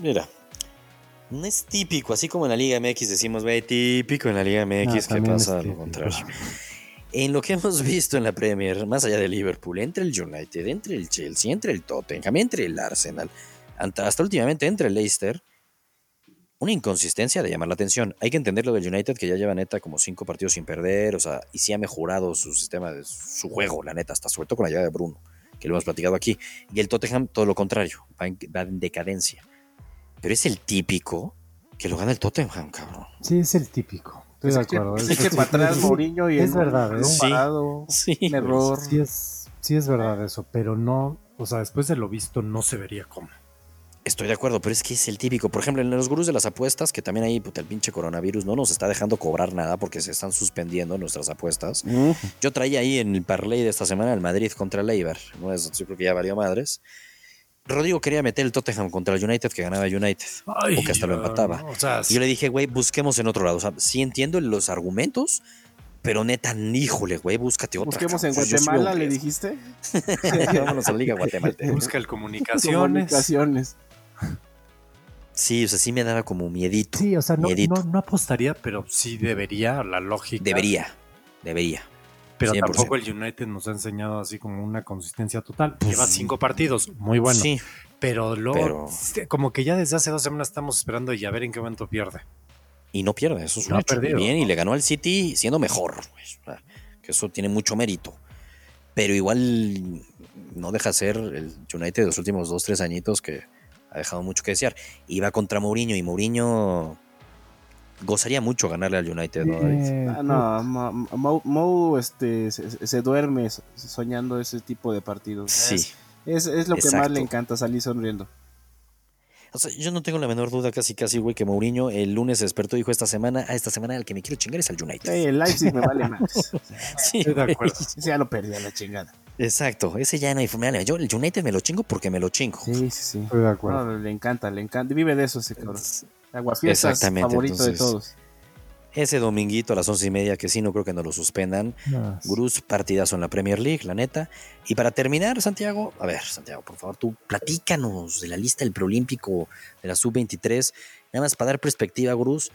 Mira. No es típico, así como en la Liga MX decimos, güey, típico en la Liga MX, que también es pasa lo contrario. *laughs* En lo que hemos visto en la Premier, más allá de Liverpool, entre el United, entre el Chelsea, entre el Tottenham, entre el Arsenal, hasta últimamente entre el Leicester, una inconsistencia de llamar la atención. Hay que entender lo del United, que ya lleva neta como cinco partidos sin perder, o sea, y sí ha mejorado su sistema, de su juego, la neta, hasta sobre todo con la llegada de Bruno, que lo hemos platicado aquí. Y el Tottenham, todo lo contrario, va va en decadencia. Pero es el típico que lo gana el Tottenham, cabrón. Sí, es el típico. Estoy de acuerdo. es- eche para atrás sí, Mourinho y es verdad, ¿eh? parado, Sí, un error. Sí es, sí es verdad eso, pero no, o sea, después de lo visto no se vería como. Estoy de acuerdo, pero es que es el típico. Por ejemplo, en los gurús de las apuestas, que también ahí, puta, el pinche coronavirus no nos está dejando cobrar nada porque se están suspendiendo nuestras apuestas. Mm. Yo traía ahí en el parlay de esta semana el Madrid contra el Eibar. ¿no? Es- Yo creo que ya valió madres. Rodrigo quería meter el Tottenham contra el United, que ganaba United. o que hasta lo empataba. O sea, Y yo le dije, güey, busquemos en otro lado. O sea, sí entiendo los argumentos, pero neta, híjole, güey, búscate otra. Busquemos en Guatemala, le dijiste. *laughs* Vámonos a la Liga Guatemalteca. busca el comunicaciones. Comunicaciones. Sí, o sea, sí me daba como miedito. Sí, o sea, no, Miedito. no, no apostaría, pero sí debería, la lógica. Debería, debería. Pero 100%. tampoco el United nos ha enseñado así como una consistencia total. Pues, Lleva cinco partidos, muy bueno. Sí, Pero luego, Pero- sí, como que ya desde hace dos semanas estamos esperando y a ver en qué momento pierde. y no pierde, eso es un No hecho. perdido, Bien, y le ganó al City siendo mejor. sea, que eso tiene mucho mérito. Pero igual no deja ser el United de los últimos dos, tres añitos que ha dejado mucho que desear. Iba contra Mourinho y Mourinho gozaría mucho ganarle al United, ¿no, David? Eh, Ah, no, Mo, Mo- este, se, se duerme so- soñando ese tipo de partidos. Sí. Es, es lo que más le encanta, salir sonriendo. O sea, yo no tengo la menor duda, casi casi, güey, que Mourinho el lunes se despertó y dijo esta semana, a esta semana el que me quiero chingar es al United. Eh, el Leipzig me vale más. *laughs* Sí, Estoy de acuerdo. *laughs* Ese ya lo perdí a la chingada. Exacto, ese ya no hay forma. Yo el United me lo chingo porque me lo chingo. Sí, sí, sí. Estoy de acuerdo. No, le encanta, le encanta. Vive de eso ese cabrón. Aguafiestas, favorito de entonces- todos. Ese dominguito a las once y media, que sí, no creo que no lo suspendan. No, Gurús, partidazo en la Premier League, la neta. Y para terminar, Santiago, a ver, Santiago, por favor, tú platícanos de la lista del preolímpico de la sub-23. Nada más para dar perspectiva, Gurús.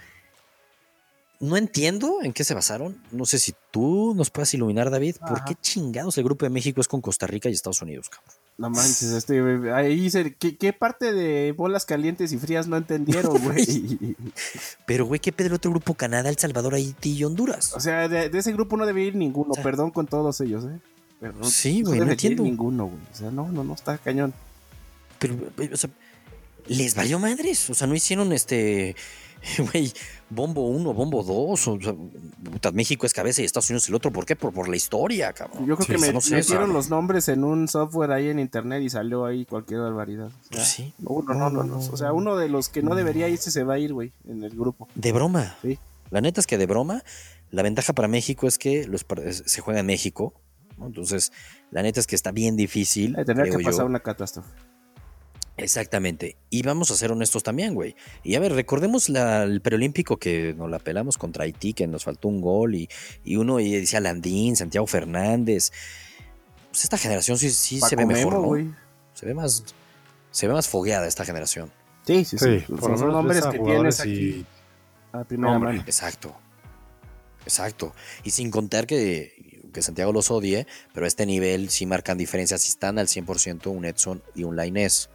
No entiendo en qué se basaron. No sé si tú nos puedas iluminar, David. ¿Por qué chingados el grupo de México es con Costa Rica y Estados Unidos, cabrón? No manches, este, ahí se- ¿qué, qué parte de bolas calientes y frías no entendieron, *laughs* güey? Pero, güey, ¿qué pedo el otro grupo? Canadá, El Salvador, Haití y Honduras. o sea, de, de ese grupo no debería ir ninguno, O sea, perdón con todos ellos, ¿eh? Pero Sí, güey, no ir entiendo. ninguno, güey. O sea, no, no, no, está cañón. Pero, eh, o sea, les valió madres. O sea, no hicieron este *laughs* Güey, bombo uno, bombo dos. O sea, México es cabeza y Estados Unidos el otro. ¿Por qué? Por, por la historia, cabrón. Yo creo Sí, que me, no sé, metieron los nombres en un software ahí en internet y salió ahí cualquier barbaridad. O sea, Pues sí. Uno, no, no, no. O sea, uno de los que no debería irse se va a ir, güey, en el grupo. De broma. Sí. La neta es que de broma, la ventaja para México es que los se juega en México. ¿no? Entonces, la neta es que está bien difícil. Tener que yo. pasar una catástrofe. Exactamente. Y vamos a ser honestos también, güey. Y a ver, recordemos la- el preolímpico que nos la pelamos contra Haití, que nos faltó un gol y, y uno y decía Landín, Santiago Fernández. Pues esta generación sí, sí se ve mejor, Memo, ¿no? Se ve más, se ve más fogueada esta generación. Sí, sí, sí. Sí, por lo Son menos nombres que tienes aquí y a primera mano. Exacto. Exacto. Y sin contar que, que Santiago los odie, pero a este nivel sí marcan diferencias. Si están al 100% un Edson y un Lainez,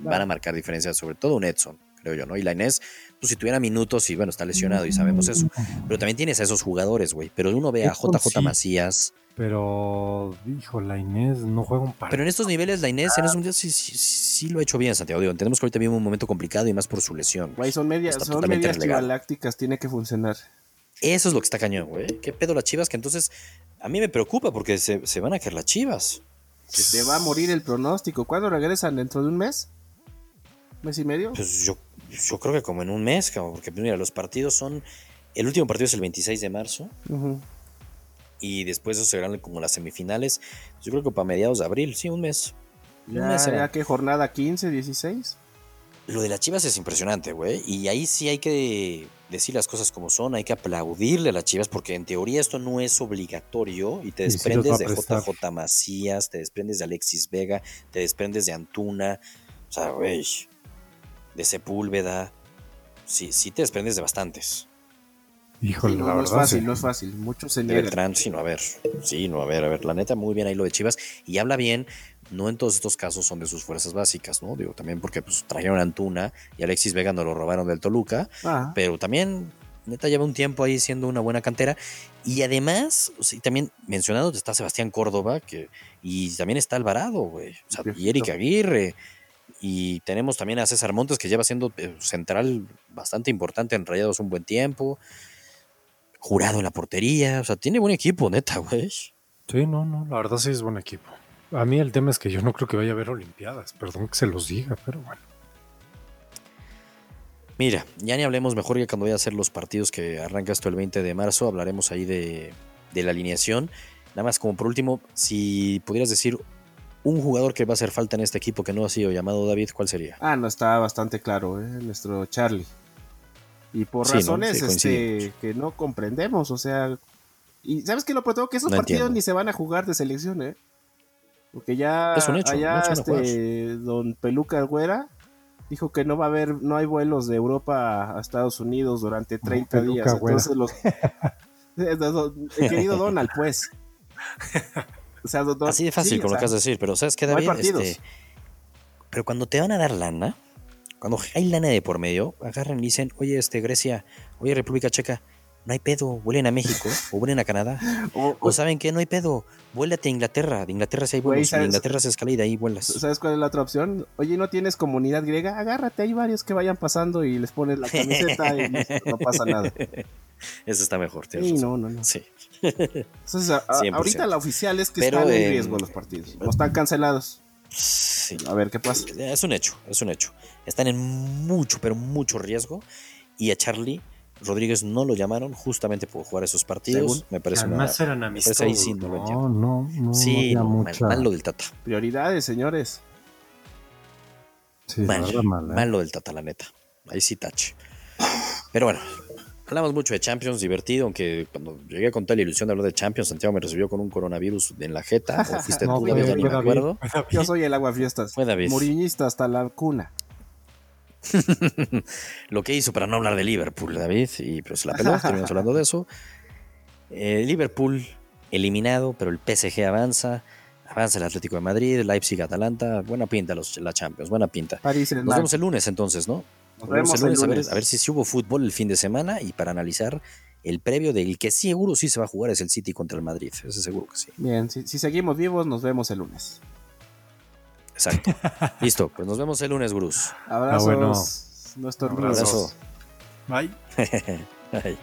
van a marcar diferencias, sobre todo un Edson, creo yo, ¿no? Y Lainez, pues si tuviera minutos, y bueno, está lesionado y sabemos eso. Pero también tienes a esos jugadores, güey. Pero uno ve a JJ sí. Macías. Pero, hijo, la Inés no juega un par. Pero en estos niveles, Lainez en esos mundiales sí, sí, sí lo ha hecho bien, Santiago. Digo, entendemos que ahorita vive un momento complicado y más por su lesión. Güey, son medias, Está son medias galácticas, tiene que funcionar. Eso es lo que está cañón, güey. ¿Qué pedo las chivas? Que entonces a mí me preocupa porque se, se van a caer las chivas. Se te va a morir el pronóstico. ¿Cuándo regresan? ¿Dentro de un mes? ¿Mes y medio? Pues yo, yo creo que como en un mes, cabrón, porque mira, los partidos son. El último partido es el 26 de marzo y después eso serán como las semifinales. Yo creo que para mediados de abril, sí, un mes. Un Ya, mes será. ya que jornada 15, 16. Lo de las chivas es impresionante, güey. Y ahí sí hay que decir las cosas como son, hay que aplaudirle a las chivas porque en teoría esto no es obligatorio y te Y desprendes va a de. JJ Macías, te desprendes de Alexis Vega, te desprendes de Antuna, o sea, güey, de Sepúlveda. Sí, sí te desprendes de bastantes. Híjole, Sí, no, la no es fácil, sí. no es fácil. Muchos se. Beltrán, sí, no, a ver. Sí, no, a ver, a ver. La neta, muy bien ahí lo de Chivas. Y habla bien, no en todos estos casos son de sus fuerzas básicas, ¿no? Digo, también porque pues trajeron a Antuna y Alexis Vega nos lo robaron del Toluca. Ah, pero también neta lleva un tiempo ahí siendo una buena cantera y además o sea, también mencionado está Sebastián Córdoba que y también está Alvarado güey o sea, y. Eric Aguirre y tenemos también a César Montes que lleva siendo eh, central bastante importante en Rayados un buen tiempo jurado en la portería o sea tiene buen equipo neta güey Sí, no, no, la verdad sí es buen equipo. A mí el tema es que yo no creo que vaya a haber Olimpiadas, perdón que se los diga, pero bueno. Mira, ya ni hablemos mejor que cuando voy a hacer los partidos que arranca esto el 20 de marzo, hablaremos ahí de, de la alineación. Nada más como por último, si pudieras decir un jugador que va a hacer falta en este equipo que no ha sido llamado David, ¿cuál sería? ah, no está bastante claro, ¿eh? Nuestro Charlie. Y por Sí, ¿no? razones Sí, este, que no comprendemos, o sea. Y ¿sabes qué? Lo peor que esos No partidos entiendo. ni se van a jugar de selección, ¿eh? Porque ya Es un hecho, allá este, don Peluca Güera dijo que no va a haber, no hay vuelos de Europa a Estados Unidos durante 30 Peluca días. Güera. Entonces los... *laughs* Querido Donald, pues. *laughs* O sea, don- Así de fácil sí, o con lo sea, que vas a decir, pero ¿sabes qué, no hay David? partidos. Este, pero cuando te van a dar lana, cuando hay lana de por medio, agarran y dicen, oye, este, Grecia, oye, República Checa, no hay pedo, vuelen a México o vuelen a Canadá. *laughs* o- O saben que no hay pedo, vuélate a Inglaterra. De Inglaterra sí hay vuelos. De Inglaterra se escala y de ahí vuelas. ¿Sabes cuál es la otra opción? Oye, ¿no tienes comunidad griega? Agárrate, hay varios que vayan pasando y les pones la camiseta y no pasa nada. *laughs* Eso está mejor, tienes Sí, no, no, no. Sí. Entonces, a- a- 100%. ahorita la oficial es que Pero, están en eh, riesgo los partidos. No están cancelados. Sí. A ver qué pasa. Es un hecho, es un hecho. Están en mucho, pero mucho riesgo. Y a Charlie Rodríguez no lo llamaron justamente por jugar esos partidos. Según. Me parece una. Además eran parece amistosos. ahí sí no no, no, no, Sí, no, mal, mucha- mal lo del Tata. Prioridades, señores. Sí, Mal, mal, ¿eh? mal lo del Tata, la neta. Ahí sí tache. Pero bueno, hablamos mucho de Champions, divertido, aunque cuando llegué con toda la ilusión de hablar de Champions, Santiago me recibió con un coronavirus en la jeta. ¿O *laughs* fuiste No, tú, David? Ya fue ni me acuerdo. Yo soy el agua fiestas. Fue David. Muriñista hasta la cuna. *laughs* lo que hizo para no hablar de Liverpool, David, y se la peló, terminamos hablando de eso. Eh, Liverpool eliminado, pero el PSG avanza, avanza el Atlético de Madrid, Leipzig, Atalanta, buena pinta los, la Champions, buena pinta. París Nos vemos el lunes entonces, ¿no? Nos vemos el lunes, a ver- lunes. A, ver, si sí hubo fútbol el fin de semana y para analizar el previo del que seguro sí se va a jugar es el City contra el Madrid, ese seguro que sí. Bien, si, si seguimos vivos, nos vemos el lunes. Exacto. *laughs* Listo, pues nos vemos el lunes, Bruce. Abrazos. bueno. Nuestros Abrazos. Abrazo. Bye. *laughs* Ay.